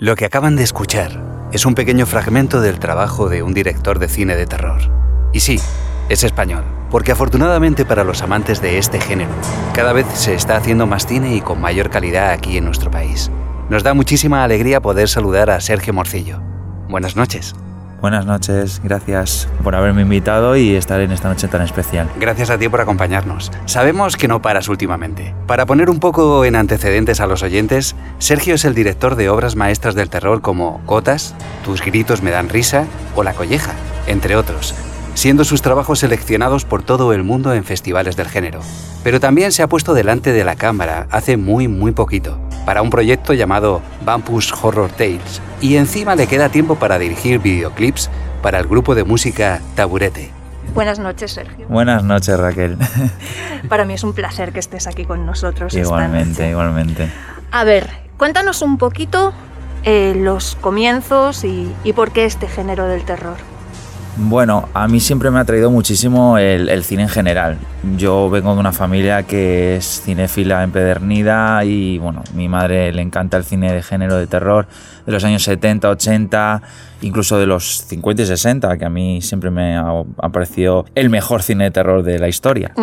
Lo que acaban de escuchar es un pequeño fragmento del trabajo de un director de cine de terror. Y sí, es español, porque afortunadamente para los amantes de este género, cada vez se está haciendo más cine y con mayor calidad aquí en nuestro país. Nos da muchísima alegría poder saludar a Sergio Morcillo. Buenas noches. Buenas noches, gracias por haberme invitado y estar en esta noche tan especial. Gracias a ti por acompañarnos. Sabemos que no paras últimamente. Para poner un poco en antecedentes a los oyentes, Sergio es el director de obras maestras del terror como Gotas, Tus gritos me dan risa o La colleja, entre otros, siendo sus trabajos seleccionados por todo el mundo en festivales del género. Pero también se ha puesto delante de la cámara hace muy muy poquito, para un proyecto llamado Vampus Horror Tales, y encima le queda tiempo para dirigir videoclips para el grupo de música Taburete. Buenas noches, Sergio. Buenas noches, Raquel. Para mí es un placer que estés aquí con nosotros. esta igualmente, noche. igualmente. A ver, cuéntanos un poquito eh, los comienzos y, y por qué este género del terror. Bueno, a mí siempre me ha traído muchísimo el, el cine en general. Yo vengo de una familia que es cinéfila empedernida y bueno, mi madre le encanta el cine de género de terror de los años 70, 80, incluso de los 50 y 60, que a mí siempre me ha, ha parecido el mejor cine de terror de la historia.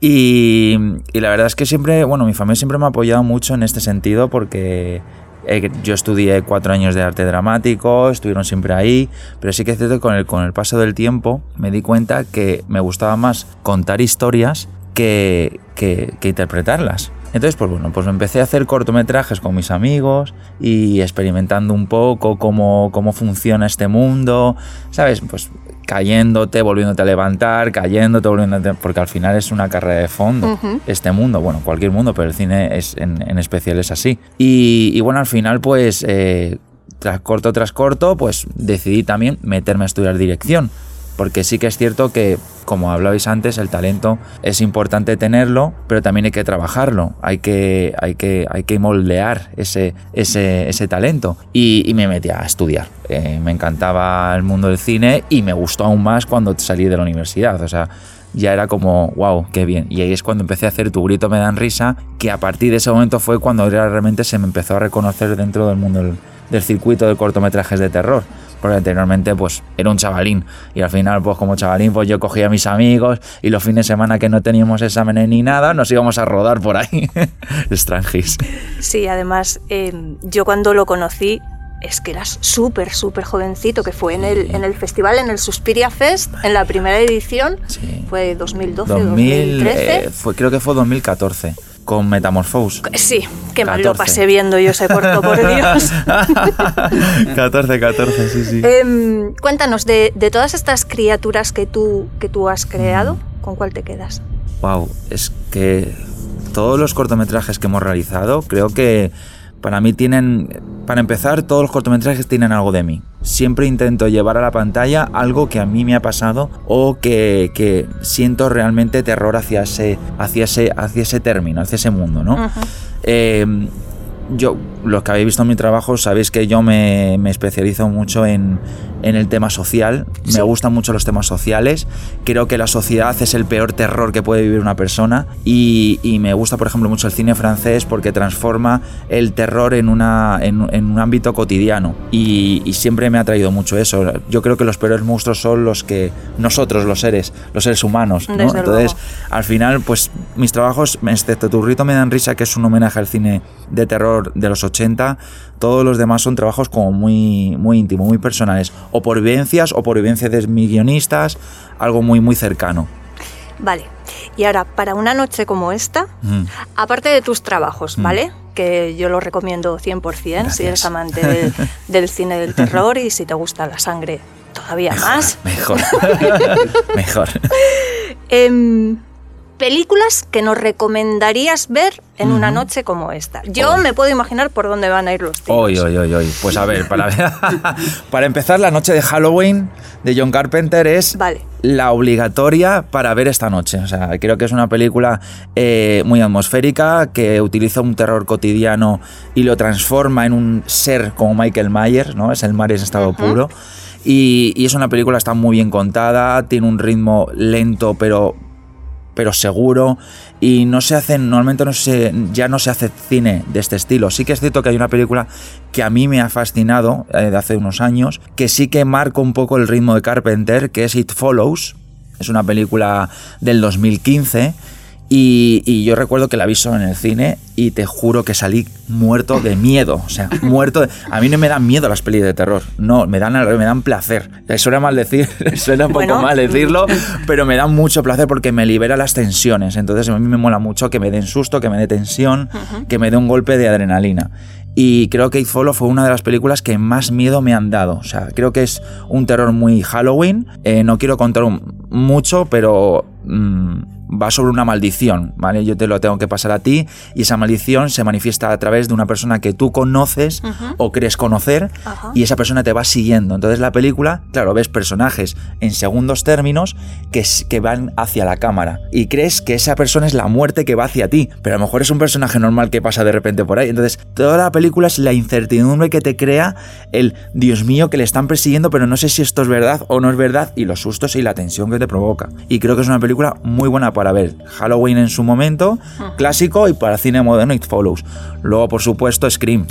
Y la verdad es que siempre, bueno, mi familia siempre me ha apoyado mucho en este sentido porque eh, yo estudié cuatro años de arte dramático, estuvieron siempre ahí, pero sí que es cierto que con el, con el paso del tiempo me di cuenta que me gustaba más contar historias que, que, que interpretarlas. Entonces, pues bueno, pues empecé a hacer cortometrajes con mis amigos y experimentando un poco cómo, cómo funciona este mundo, ¿sabes? Pues cayéndote, volviéndote a levantar, cayéndote, volviéndote, porque al final es una carrera de fondo. Este mundo, bueno, cualquier mundo, pero el cine es, en, en especial es así. Y, y bueno, al final, pues, eh, tras corto tras corto, pues decidí también meterme a estudiar dirección. Porque sí que es cierto que, como hablabais antes, el talento es importante tenerlo, pero también hay que trabajarlo, hay que, hay que, hay que moldear ese, ese, ese talento. Y, me metí a estudiar. Eh, me encantaba el mundo del cine y me gustó aún más cuando salí de la universidad. O sea, ya era como, wow, qué bien. Y ahí es cuando empecé a hacer Tu grito me dan risa, que a partir de ese momento fue cuando realmente se me empezó a reconocer dentro del mundo del circuito de cortometrajes de terror. Porque anteriormente pues era un chavalín y al final pues como chavalín pues yo cogía a mis amigos y los fines de semana que no teníamos exámenes ni nada nos íbamos a rodar por ahí. Strangis. Sí, además, eh, yo cuando lo conocí es que eras súper, súper jovencito, que fue en el, en el festival, en el Suspiria Fest, en la primera edición, Sí. fue 2012, 2000, 2013. eh, fue, creo que fue 2014 con Metamorphose. Sí, qué mal lo 14. pasé viendo yo ese corto, por Dios. 14, 14, sí, sí. Em, cuéntanos, de, de todas estas criaturas que tú, que tú has creado, ¿con cuál te quedas? Wow, es que todos los cortometrajes que hemos realizado, creo que para mí tienen, para empezar, todos los cortometrajes tienen algo de mí. Siempre intento llevar a la pantalla algo que a mí me ha pasado o que, que siento realmente terror hacia ese, hacia ese, hacia ese término, hacia ese mundo, ¿no? Eh, yo los que habéis visto mi trabajo sabéis que yo me, me especializo mucho en, en el tema social. Me gustan mucho los temas sociales. Creo que la sociedad es el peor terror que puede vivir una persona. Y, y me gusta, por ejemplo, mucho el cine francés porque transforma el terror en, una, en, en un ámbito cotidiano. Y, y siempre me ha traído mucho eso. Yo creo que los peores monstruos son los que nosotros, los seres, los seres humanos. ¿no? Entonces, luego. al final, pues mis trabajos, excepto Turrito me dan risa, que es un homenaje al cine de terror de los 80, todos los demás son trabajos como muy, muy íntimos, muy personales, o por vivencias o por vivencias de mis guionistas, algo muy, muy cercano. Vale. Y ahora, para una noche como esta, Mm. aparte de tus trabajos, Mm. ¿vale? Que yo lo recomiendo 100% si Gracias. eres amante del, del cine del terror y si te gusta la sangre todavía más. Mejor. Mejor. Em, películas que nos recomendarías ver en una noche como esta. Yo Oh. me puedo imaginar por dónde van a ir los tiros. Hoy, hoy, hoy. Pues a ver, para, para empezar, la noche de Halloween de John Carpenter es Vale. la obligatoria para ver esta noche. O sea, creo que es una película eh, muy atmosférica que utiliza un terror cotidiano y lo transforma en un ser como Michael Myers, ¿no? Es el mar en estado puro. Y, y es una película, está muy bien contada, tiene un ritmo lento pero pero seguro. Y no se hacen normalmente no se ya no se hace cine de este estilo. Sí que es cierto que hay una película que a mí me ha fascinado eh, de hace unos años que sí que marca un poco el ritmo de Carpenter que es It Follows. Es una película del 2015 y, y yo recuerdo que la vi solo en el cine y te juro que salí muerto de miedo. O sea, muerto. de- A mí no me dan miedo las pelis de terror. No, me dan, me dan placer. Eh, Suena mal decir, suena un poco Bueno. mal decirlo, pero me dan mucho placer porque me libera las tensiones. Entonces a mí me mola mucho que me den susto, que me dé tensión, que me dé un golpe de adrenalina. Y creo que It Follow fue una de las películas que más miedo me han dado. O sea, creo que es un terror muy Halloween. Eh, no quiero contar un- mucho, pero mm, va sobre una maldición, ¿vale? Yo te lo tengo que pasar a ti y esa maldición se manifiesta a través de una persona que tú conoces o crees conocer y esa persona te va siguiendo. Entonces la película, claro, ves personajes en segundos términos que, que van hacia la cámara y crees que esa persona es la muerte que va hacia ti, pero a lo mejor es un personaje normal que pasa de repente por ahí. Entonces toda la película es la incertidumbre que te crea el Dios mío que le están persiguiendo, pero no sé si esto es verdad o no es verdad y los sustos y la tensión que te provoca. Y creo que es una película muy buena para ver. Halloween en su momento, clásico y para cine moderno It Follows. Luego, por supuesto, Scream.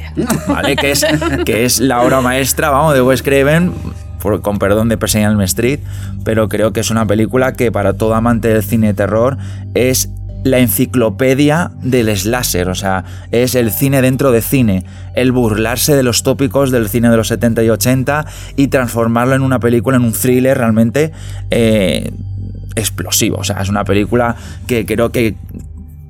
¿vale? Que es, que es la obra maestra, vamos, de Wes Craven, por- con perdón de Percy Elm Street, pero creo que es una película que para todo amante del cine de terror es la enciclopedia del slasher, o sea, es el cine dentro de cine, el burlarse de los tópicos del cine de los 70 y 80 y transformarlo en una película, en un thriller realmente eh, explosivo, o sea, es una película que creo que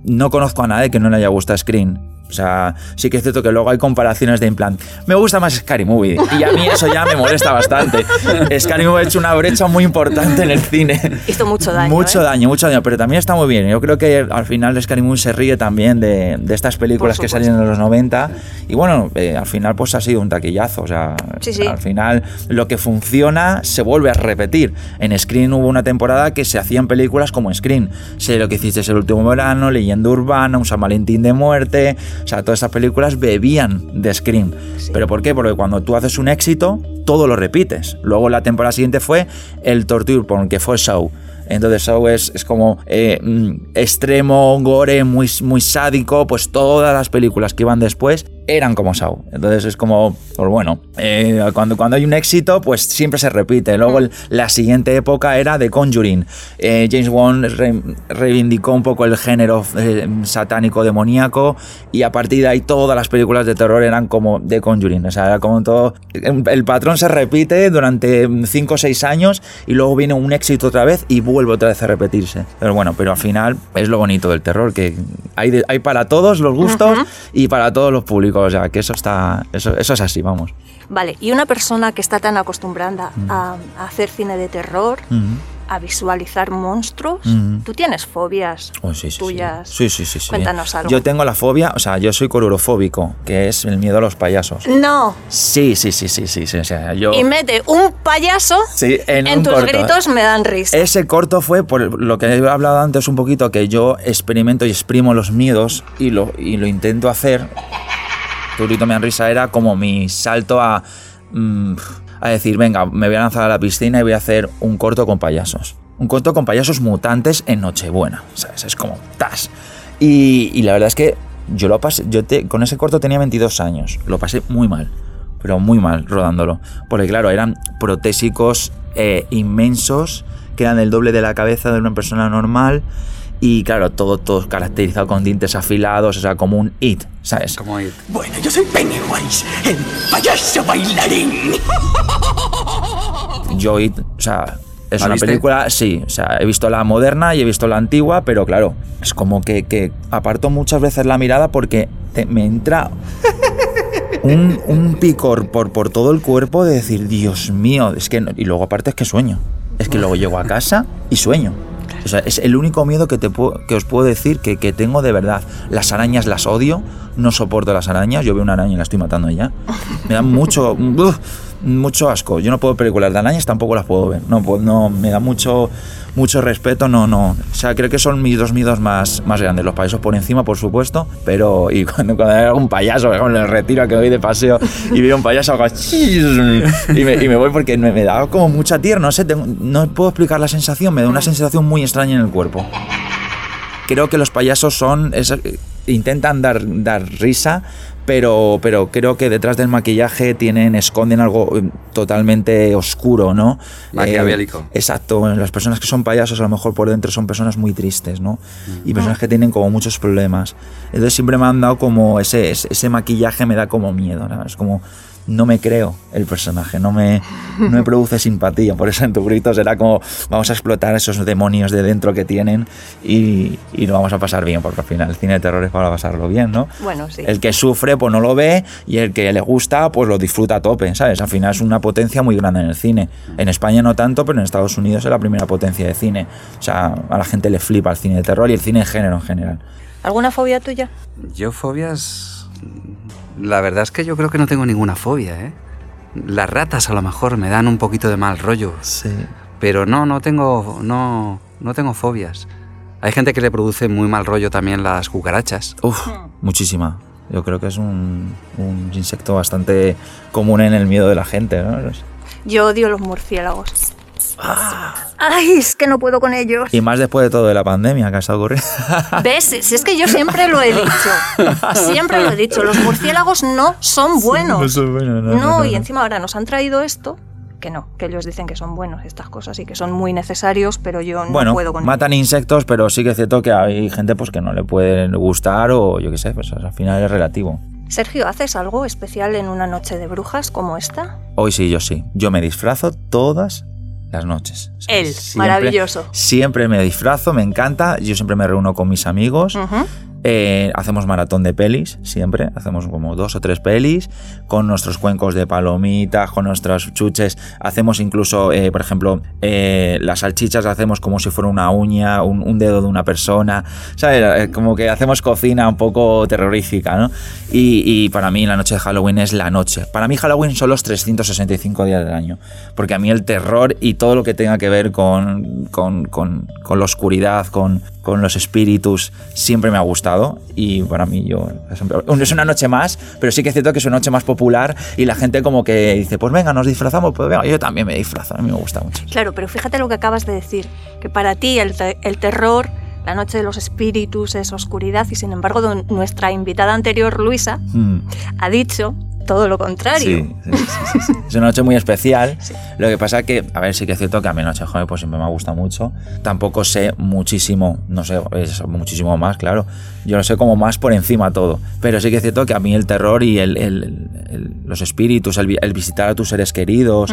no conozco a nadie que no le haya gustado Screen. O sea, sí que es cierto que luego hay comparaciones de en plan, me gusta más Scary Movie. Y a mí eso ya me molesta bastante. Scary Movie ha hecho una brecha muy importante en el cine. Hizo mucho daño. Mucho ¿eh? daño, mucho daño, pero también está muy bien. Yo creo que al final Scary Movie se ríe también de, de estas películas que salieron en los 90. Y bueno, eh, al final pues ha sido un taquillazo. O sea, Sí, sí. al final lo que funciona se vuelve a repetir. En Screen hubo una temporada que se hacían películas como Screen. Sé lo que hiciste el último verano, Leyenda Urbana, Un San Valentín de Muerte. O sea, todas estas películas bebían de Screen. ¿Pero por qué? Porque cuando tú haces un éxito, todo lo repites. Luego la temporada siguiente fue el Torture Porn, que fue Show. Entonces Show es, es como eh, mm, extremo, gore, muy, muy sádico, pues todas las películas que iban después eran como Saw. Entonces es como, pues bueno, eh, cuando, cuando hay un éxito, pues siempre se repite. Luego el- la siguiente época era The Conjuring. Eh, James Wan re- reivindicó un poco el género eh, satánico demoníaco y a partir de ahí todas las películas de terror eran como The Conjuring. O sea, era como todo... El patrón se repite durante 5 o 6 años y luego viene un éxito otra vez y vuelve otra vez a repetirse. Pero bueno, pero al final es lo bonito del terror, que hay, de- hay para todos los gustos y para todos los públicos. O sea, que eso está... Eso, eso es así, vamos. Vale, y una persona que está tan acostumbrada a, a hacer cine de terror, Ujú. a visualizar monstruos, Ujú. ¿tú tienes fobias Oh, sí, sí, tuyas? Sí, sí, sí, sí. Cuéntanos algo. Yo tengo la fobia, o sea, yo soy corurofóbico, que es el miedo a los payasos. No, Sí, sí, sí, sí, sí, sí, o sea, yo... y mete un payaso Sí, en, en un tus corto. gritos me dan risa. Ese corto fue por lo que he hablado antes un poquito, que yo experimento y exprimo los miedos y lo, y lo intento hacer. Arturito me dan risa era como mi salto a, mm, a decir, venga, me voy a lanzar a la piscina y voy a hacer un corto con payasos. Un corto con payasos mutantes en Nochebuena, ¿sabes? Es como, tas. Y, y la verdad es que yo lo pasé, yo te- con ese corto tenía 22 años, lo pasé muy mal, pero muy mal rodándolo. Porque claro, eran protésicos eh, inmensos, que eran el doble de la cabeza de una persona normal. Y claro, todo, todo caracterizado con dientes afilados, o sea, como un it, ¿sabes? Como ahí. Bueno, yo soy Pennywise, el payaso bailarín. Yo It, o sea, es ¿La una viste? película, sí, o sea, he visto la moderna y he visto la antigua, pero claro, es como que, que aparto muchas veces la mirada porque te- me entra un, un picor por, por todo el cuerpo de decir, Dios mío, es que, no- y luego aparte es que sueño, es que luego llego a casa y sueño. Es el único miedo que, te que os puedo decir que, que tengo de verdad. Las arañas las odio, no soporto las arañas. Yo veo una araña y la estoy matando ya. Me dan mucho, mucho asco. Yo no puedo películas de arañas, tampoco las puedo ver. No, no me da mucho, mucho respeto. No, no. O sea, creo que son mis dos miedos más, más grandes. Los payasos por encima, por supuesto, pero y cuando, cuando hay algún payaso, por ejemplo, en el retiro que voy de paseo y veo un payaso hago y me, y me voy porque me, me da como mucha tierra. No sé, tengo- no puedo explicar la sensación. Me da una sensación muy extraña en el cuerpo creo que los payasos son es- intentan dar, dar risa pero pero creo que detrás del maquillaje tienen esconden algo eh, totalmente oscuro no Maquiavélico. Eh, exacto. Las personas que son payasos a lo mejor por dentro son personas muy tristes no y personas que tienen como muchos problemas. Entonces siempre me han dado como ese ese, ese maquillaje me da como miedo ¿no? es como no me creo el personaje, no me, no me produce simpatía. Por eso en tu grito será como vamos a explotar esos demonios de dentro que tienen y, y lo vamos a pasar bien, porque al final el cine de terror es para pasarlo bien, ¿no? Bueno, sí. El que sufre, pues no lo ve y el que le gusta, pues lo disfruta a tope, ¿sabes? Al final es una potencia muy grande en el cine. En España no tanto, pero en Estados Unidos es la primera potencia de cine. O sea, a la gente le flipa el cine de terror y el cine de género en general. ¿Alguna fobia tuya? Yo fobias... La verdad es que yo creo que no tengo ninguna fobia, ¿eh? Las ratas a lo mejor me dan un poquito de mal rollo. Sí. Pero no, no tengo, no, no tengo fobias. Hay gente que le produce muy mal rollo también las cucarachas. Uf, muchísima. Yo creo que es un, un insecto bastante común en el miedo de la gente, ¿no? Yo odio los murciélagos. Ay, es que no puedo con ellos. Y más después de todo de la pandemia que ha estado ocurriendo. ¿Ves? Si es que yo siempre lo he dicho. Siempre lo he dicho. Los murciélagos no son buenos. No, y encima ahora nos han traído esto. Que no, que ellos dicen que son buenos estas cosas y que son muy necesarios, pero yo no bueno, puedo con matan insectos, pero sí que es cierto que hay gente pues que no le puede gustar o yo qué sé, pues al final es relativo. ellos. Sergio, ¿haces algo especial en una noche de brujas como esta? Hoy sí, yo sí. Yo me disfrazo todas las noches. Él, maravilloso. Siempre me disfrazo, me encanta. Yo siempre me reúno con mis amigos. Eh, hacemos maratón de pelis, siempre. Hacemos como dos o tres pelis con nuestros cuencos de palomitas, con nuestros chuches. Hacemos incluso, eh, por ejemplo, eh, las salchichas hacemos como si fuera una uña, un, dedo de una persona. ¿Sabes? Como que hacemos cocina un poco terrorífica, ¿no? Y, y para mí la noche de Halloween es la noche. Para mí Halloween son los 365 días del año. Porque a mí el terror y todo lo que tenga que ver con, con, con- con la oscuridad, con, con los espíritus, siempre me ha gustado. Y para mí yo... Es una noche más, pero sí que es cierto que es una noche más popular y la gente como que dice, pues venga, nos disfrazamos, pues venga, yo también me disfrazo, a mí me gusta mucho. Claro, pero fíjate lo que acabas de decir, que para ti el, te- el terror, la noche de los espíritus es oscuridad y sin embargo nuestra invitada anterior, Luisa, Mm. ha dicho todo lo contrario. Sí, sí, sí. Es una noche muy especial. Lo que pasa que, a ver, sí que es cierto que a mí Noche Joven pues siempre me ha gustado mucho. Tampoco sé muchísimo, no sé, es muchísimo más, claro. Yo lo sé como más por encima todo. Pero sí que es cierto que a mí el terror y el, el- el- los espíritus, el, vi- el visitar a tus seres queridos.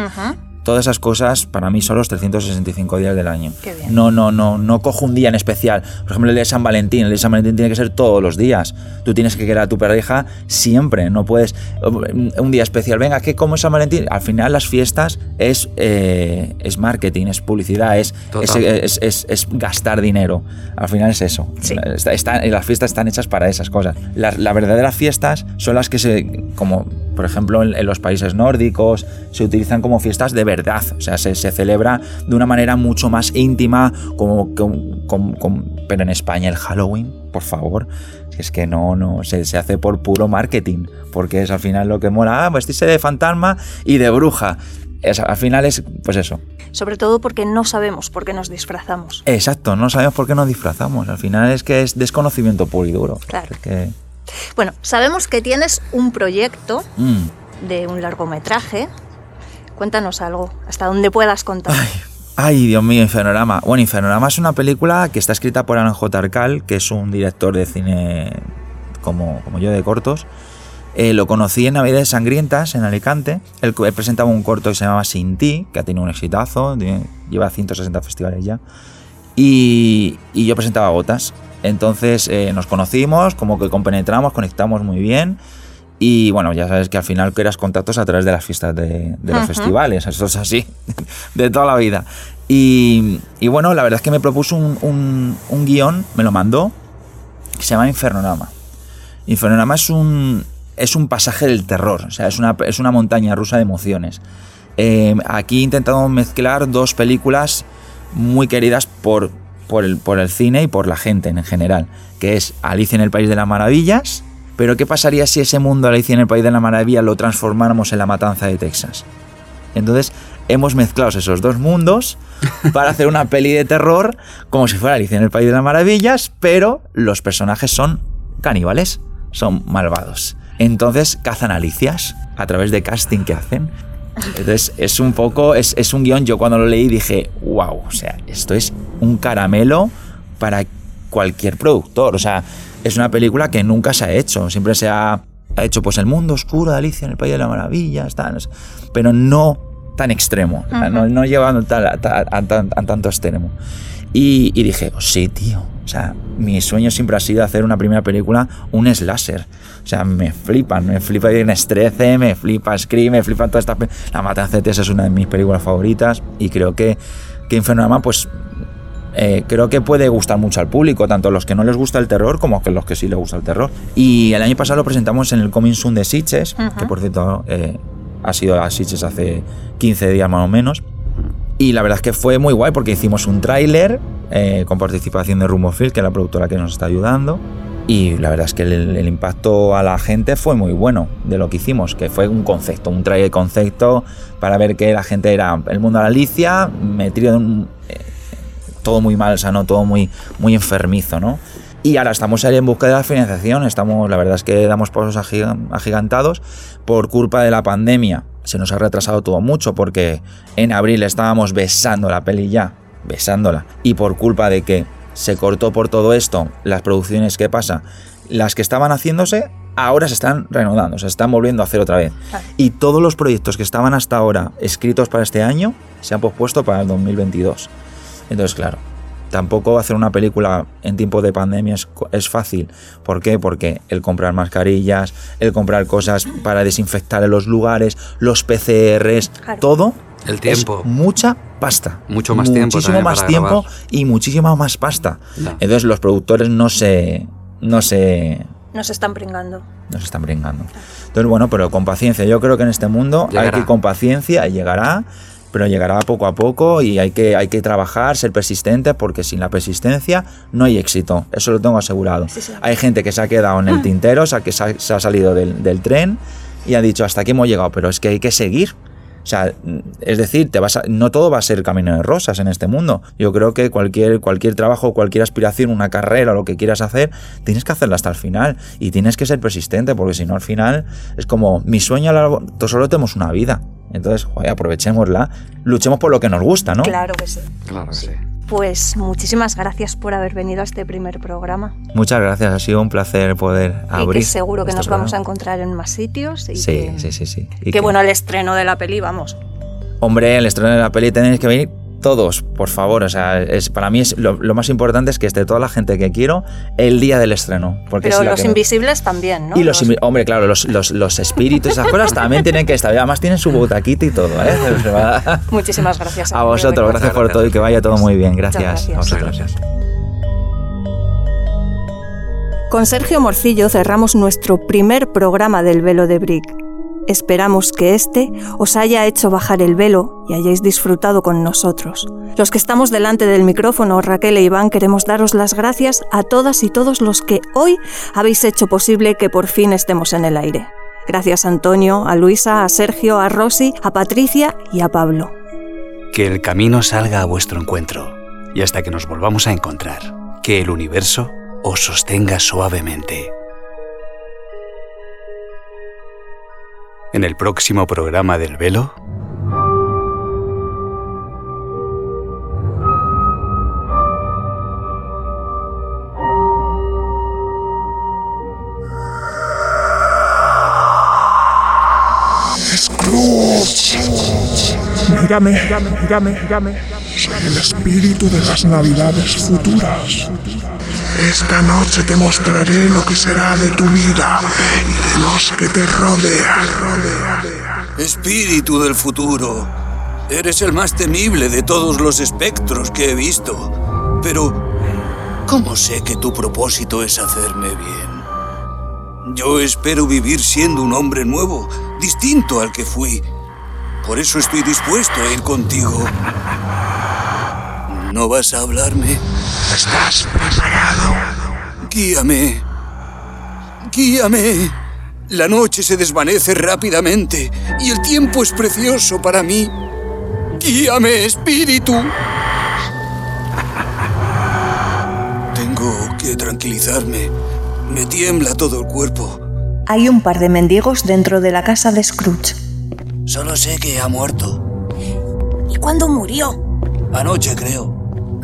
Todas esas cosas para mí son los 365 días del año. Qué bien. No, no, no, no cojo un día en especial. Por ejemplo, el de San Valentín. El de San Valentín tiene que ser todos los días. Tú tienes que querer a tu pareja siempre. No puedes. Un día especial. Venga, ¿qué como es San Valentín? Al final, las fiestas es, eh, es marketing, es publicidad, es, es- es- es gastar dinero. Al final es eso. Sí. Está- está- las fiestas están hechas para esas cosas. Las las verdaderas fiestas son las que se. como por ejemplo en, en los países nórdicos, se utilizan como fiestas de verdad. O sea, se, se celebra de una manera mucho más íntima, como, como- como- como- pero en España el Halloween, por favor. Es que no, no, se, se hace por puro marketing, porque es al final lo que mola, ah, vestirse de fantasma y de bruja. Es- al final es, pues eso. Sobre todo porque no sabemos por qué nos disfrazamos. Exacto, no sabemos por qué nos disfrazamos. Al final es que es desconocimiento puro y duro. Claro. Es que, Bueno, sabemos que tienes un proyecto mm. de un largometraje. Cuéntanos algo, hasta donde puedas contar. Ay, Dios mío, Infernorama. Bueno, Infernorama es una película que está escrita por Alan J. Arcal, que es un director de cine como, como yo de cortos. Eh, lo conocí en Navidades Sangrientas, en Alicante. Él, él presentaba un corto que se llamaba Sin Ti, que ha tenido un exitazo, tiene- lleva 160 festivales ya. Y, y yo presentaba Gotas. Entonces eh, nos conocimos, como que compenetramos, conectamos muy bien. Y bueno, ya sabes que al final creas contactos a través de las fiestas de, de los festivales, eso es así, de toda la vida. Y, y bueno, la verdad es que me propuso un, un- un guion, me lo mandó, que se llama Infernorama. Infernorama es un, es un pasaje del terror, o sea, es una, es una montaña rusa de emociones. Eh, aquí he intentado mezclar dos películas muy queridas por, por, el, por el cine y por la gente en general, que es Alicia en el País de las Maravillas, pero ¿qué pasaría si ese mundo Alicia en el País de las Maravillas lo transformáramos en la matanza de Texas? Entonces hemos mezclado esos dos mundos para hacer una peli de terror como si fuera Alicia en el País de las Maravillas, pero los personajes son caníbales, son malvados. Entonces cazan alicias a través de casting que hacen. Entonces es un poco, es, es un guion, yo cuando lo leí dije, wow, o sea, esto es un caramelo para cualquier productor. O sea, es una película que nunca se ha hecho, siempre se ha, ha hecho pues el mundo oscuro de Alicia en el País de las Maravillas, tal, pero no tan extremo, o sea, no, no llevando tal- a, a tan- a tanto extremo. Y, y dije, oh, sí, tío. O sea, mi sueño siempre ha sido hacer una primera película, un slasher. O sea, me flipan, me flipa Viernes 13, me flipa Scream, me flipan todas estas... La Matanza de es una de mis películas favoritas y creo que, que Infernama, pues, eh, creo que puede gustar mucho al público, tanto a los que no les gusta el terror como a los que sí les gusta el terror. Y el año pasado lo presentamos en el Coming Soon de Sitges, que por cierto eh, ha sido a Sitges hace 15 días más o menos. Y la verdad es que fue muy guay porque hicimos un tráiler eh, con participación de Rumbo Film, que es la productora que nos está ayudando. Y la verdad es que el, el impacto a la gente fue muy bueno de lo que hicimos, que fue un concepto, un tráiler concepto para ver que la gente era el mundo de la Alicia, metido en un, eh, todo muy mal, o sea, no todo muy, muy enfermizo, ¿no? Y ahora estamos ahí en busca de la financiación, estamos, la verdad es que damos pasos agigan- agigantados por culpa de la pandemia. Se nos ha retrasado todo mucho porque en abril estábamos besando la peli ya, besándola, y por culpa de que se cortó por todo esto, las producciones, ¿qué pasa? Las que estaban haciéndose ahora se están reanudando, se están volviendo a hacer otra vez. Y todos los proyectos que estaban hasta ahora escritos para este año se han pospuesto para el 2022. Entonces, claro, tampoco hacer una película en tiempo de pandemia es, co- es fácil. ¿Por qué? Porque el comprar mascarillas, el comprar cosas para desinfectar en los lugares, los PCRs, Claro. todo. El tiempo. Es mucha pasta. Mucho más tiempo Muchísimo más tiempo grabar. y muchísima más pasta. Entonces los productores no se. no se. Nos están pringando. no se están brincando. Entonces, bueno, pero con paciencia. Yo creo que en este mundo hay que ir con paciencia y llegará, pero llegará poco a poco y hay que, hay que trabajar, ser persistente, porque sin la persistencia no hay éxito. Eso lo tengo asegurado. Sí, sí. Hay gente que se ha quedado en el tintero, o sea, que se ha, se ha salido del, del tren y ha dicho hasta aquí hemos llegado, pero es que hay que seguir. O sea, es decir, te vas a- no todo va a ser camino de rosas en este mundo. Yo creo que cualquier, cualquier trabajo, cualquier aspiración, una carrera, lo que quieras hacer, tienes que hacerla hasta el final y tienes que ser persistente, porque si no al final es como mi sueño, a largo- todos solo tenemos una vida. Entonces, joder, aprovechémosla, luchemos por lo que nos gusta, ¿no? Claro que sí. Claro que sí. Pues muchísimas gracias por haber venido a este primer programa. Muchas gracias, ha sido un placer poder y abrir. que seguro que este nos vamos a encontrar en más sitios. Y Sí, que, sí, sí, sí. Y que que- bueno, el estreno de la peli, vamos. Hombre, el estreno de la peli tenéis que venir todos, por favor. O sea, es, para mí es lo, lo más importante es que esté toda la gente que quiero el día del estreno. Porque Pero es los me- invisibles también, ¿no? Y los, invi- hombre, claro, los, los, los espíritus, esas cosas también tienen que estar. Además tienen su butaquita y todo, ¿eh? Muchísimas gracias. A vosotros, Antonio. gracias por todo y que vaya todo muy bien. Gracias. Muchas A gracias. vosotros. Con Sergio Morcillo cerramos nuestro primer programa del Velo de Brick. Esperamos que este os haya hecho bajar el velo y hayáis disfrutado con nosotros. Los que estamos delante del micrófono, Raquel e Iván, queremos daros las gracias a todas y todos los que hoy habéis hecho posible que por fin estemos en el aire. Gracias a Antonio, a Luisa, a Sergio, a Rosy, a Patricia y a Pablo. Que el camino salga a vuestro encuentro y hasta que nos volvamos a encontrar, que el universo os sostenga suavemente. En el próximo programa del velo, Scrooge. Mírame, mírame, mírame. Soy el espíritu de las navidades futuras. Esta noche te mostraré lo que será de tu vida y de los que te rodean. Espíritu del futuro, eres el más temible de todos los espectros que he visto. Pero, ¿cómo sé que tu propósito es hacerme bien? Yo espero vivir siendo un hombre nuevo, distinto al que fui. Por eso estoy dispuesto a ir contigo. ¿No vas a hablarme? ¿Estás preparado? Guíame. Guíame. La noche se desvanece rápidamente y el tiempo es precioso para mí. Guíame, espíritu. Tengo que tranquilizarme. Me tiembla todo el cuerpo. Hay un par de mendigos dentro de la casa de Scrooge. Solo sé que ha muerto. ¿Y cuándo murió? Anoche, creo.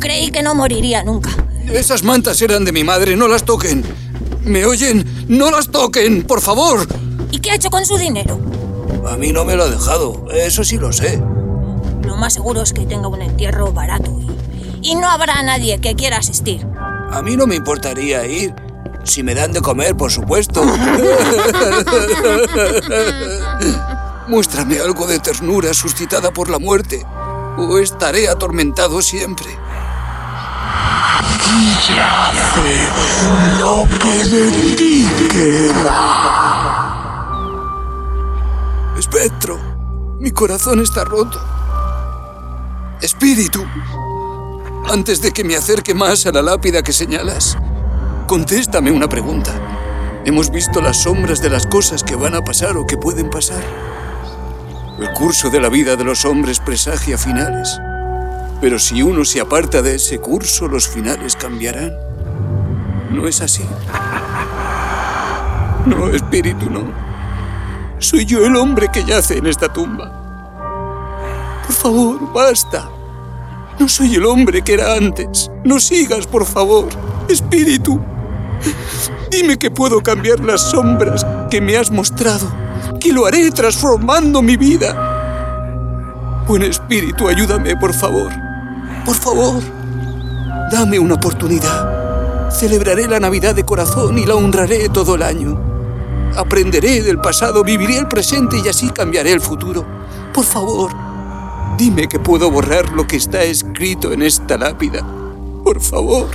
Creí que no moriría nunca. Esas mantas eran de mi madre, no las toquen. ¿Me oyen? ¡No las toquen, por favor! ¿Y qué ha hecho con su dinero? A mí no me lo ha dejado, eso sí lo sé. Lo más seguro es que tenga un entierro barato y, y no habrá nadie que quiera asistir. A mí no me importaría ir. Si me dan de comer, por supuesto. Muéstrame algo de ternura suscitada por la muerte, o estaré atormentado siempre. Hace lo que de ti queda. Espectro, mi corazón está roto. Espíritu, antes de que me acerque más a la lápida que señalas, contéstame una pregunta. Hemos visto las sombras de las cosas que van a pasar o que pueden pasar. El curso de la vida de los hombres presagia finales. Pero si uno se aparta de ese curso, los finales cambiarán. ¿No es así? No, espíritu, no. Soy yo el hombre que yace en esta tumba. Por favor, basta. No soy el hombre que era antes. No sigas, por favor. Espíritu. Dime que puedo cambiar las sombras que me has mostrado. Que lo haré transformando mi vida. Buen espíritu, ayúdame, por favor. Por favor. Dame una oportunidad. Celebraré la Navidad de corazón y la honraré todo el año. Aprenderé del pasado, viviré el presente y así cambiaré el futuro. Por favor, dime que puedo borrar lo que está escrito en esta lápida. Por favor.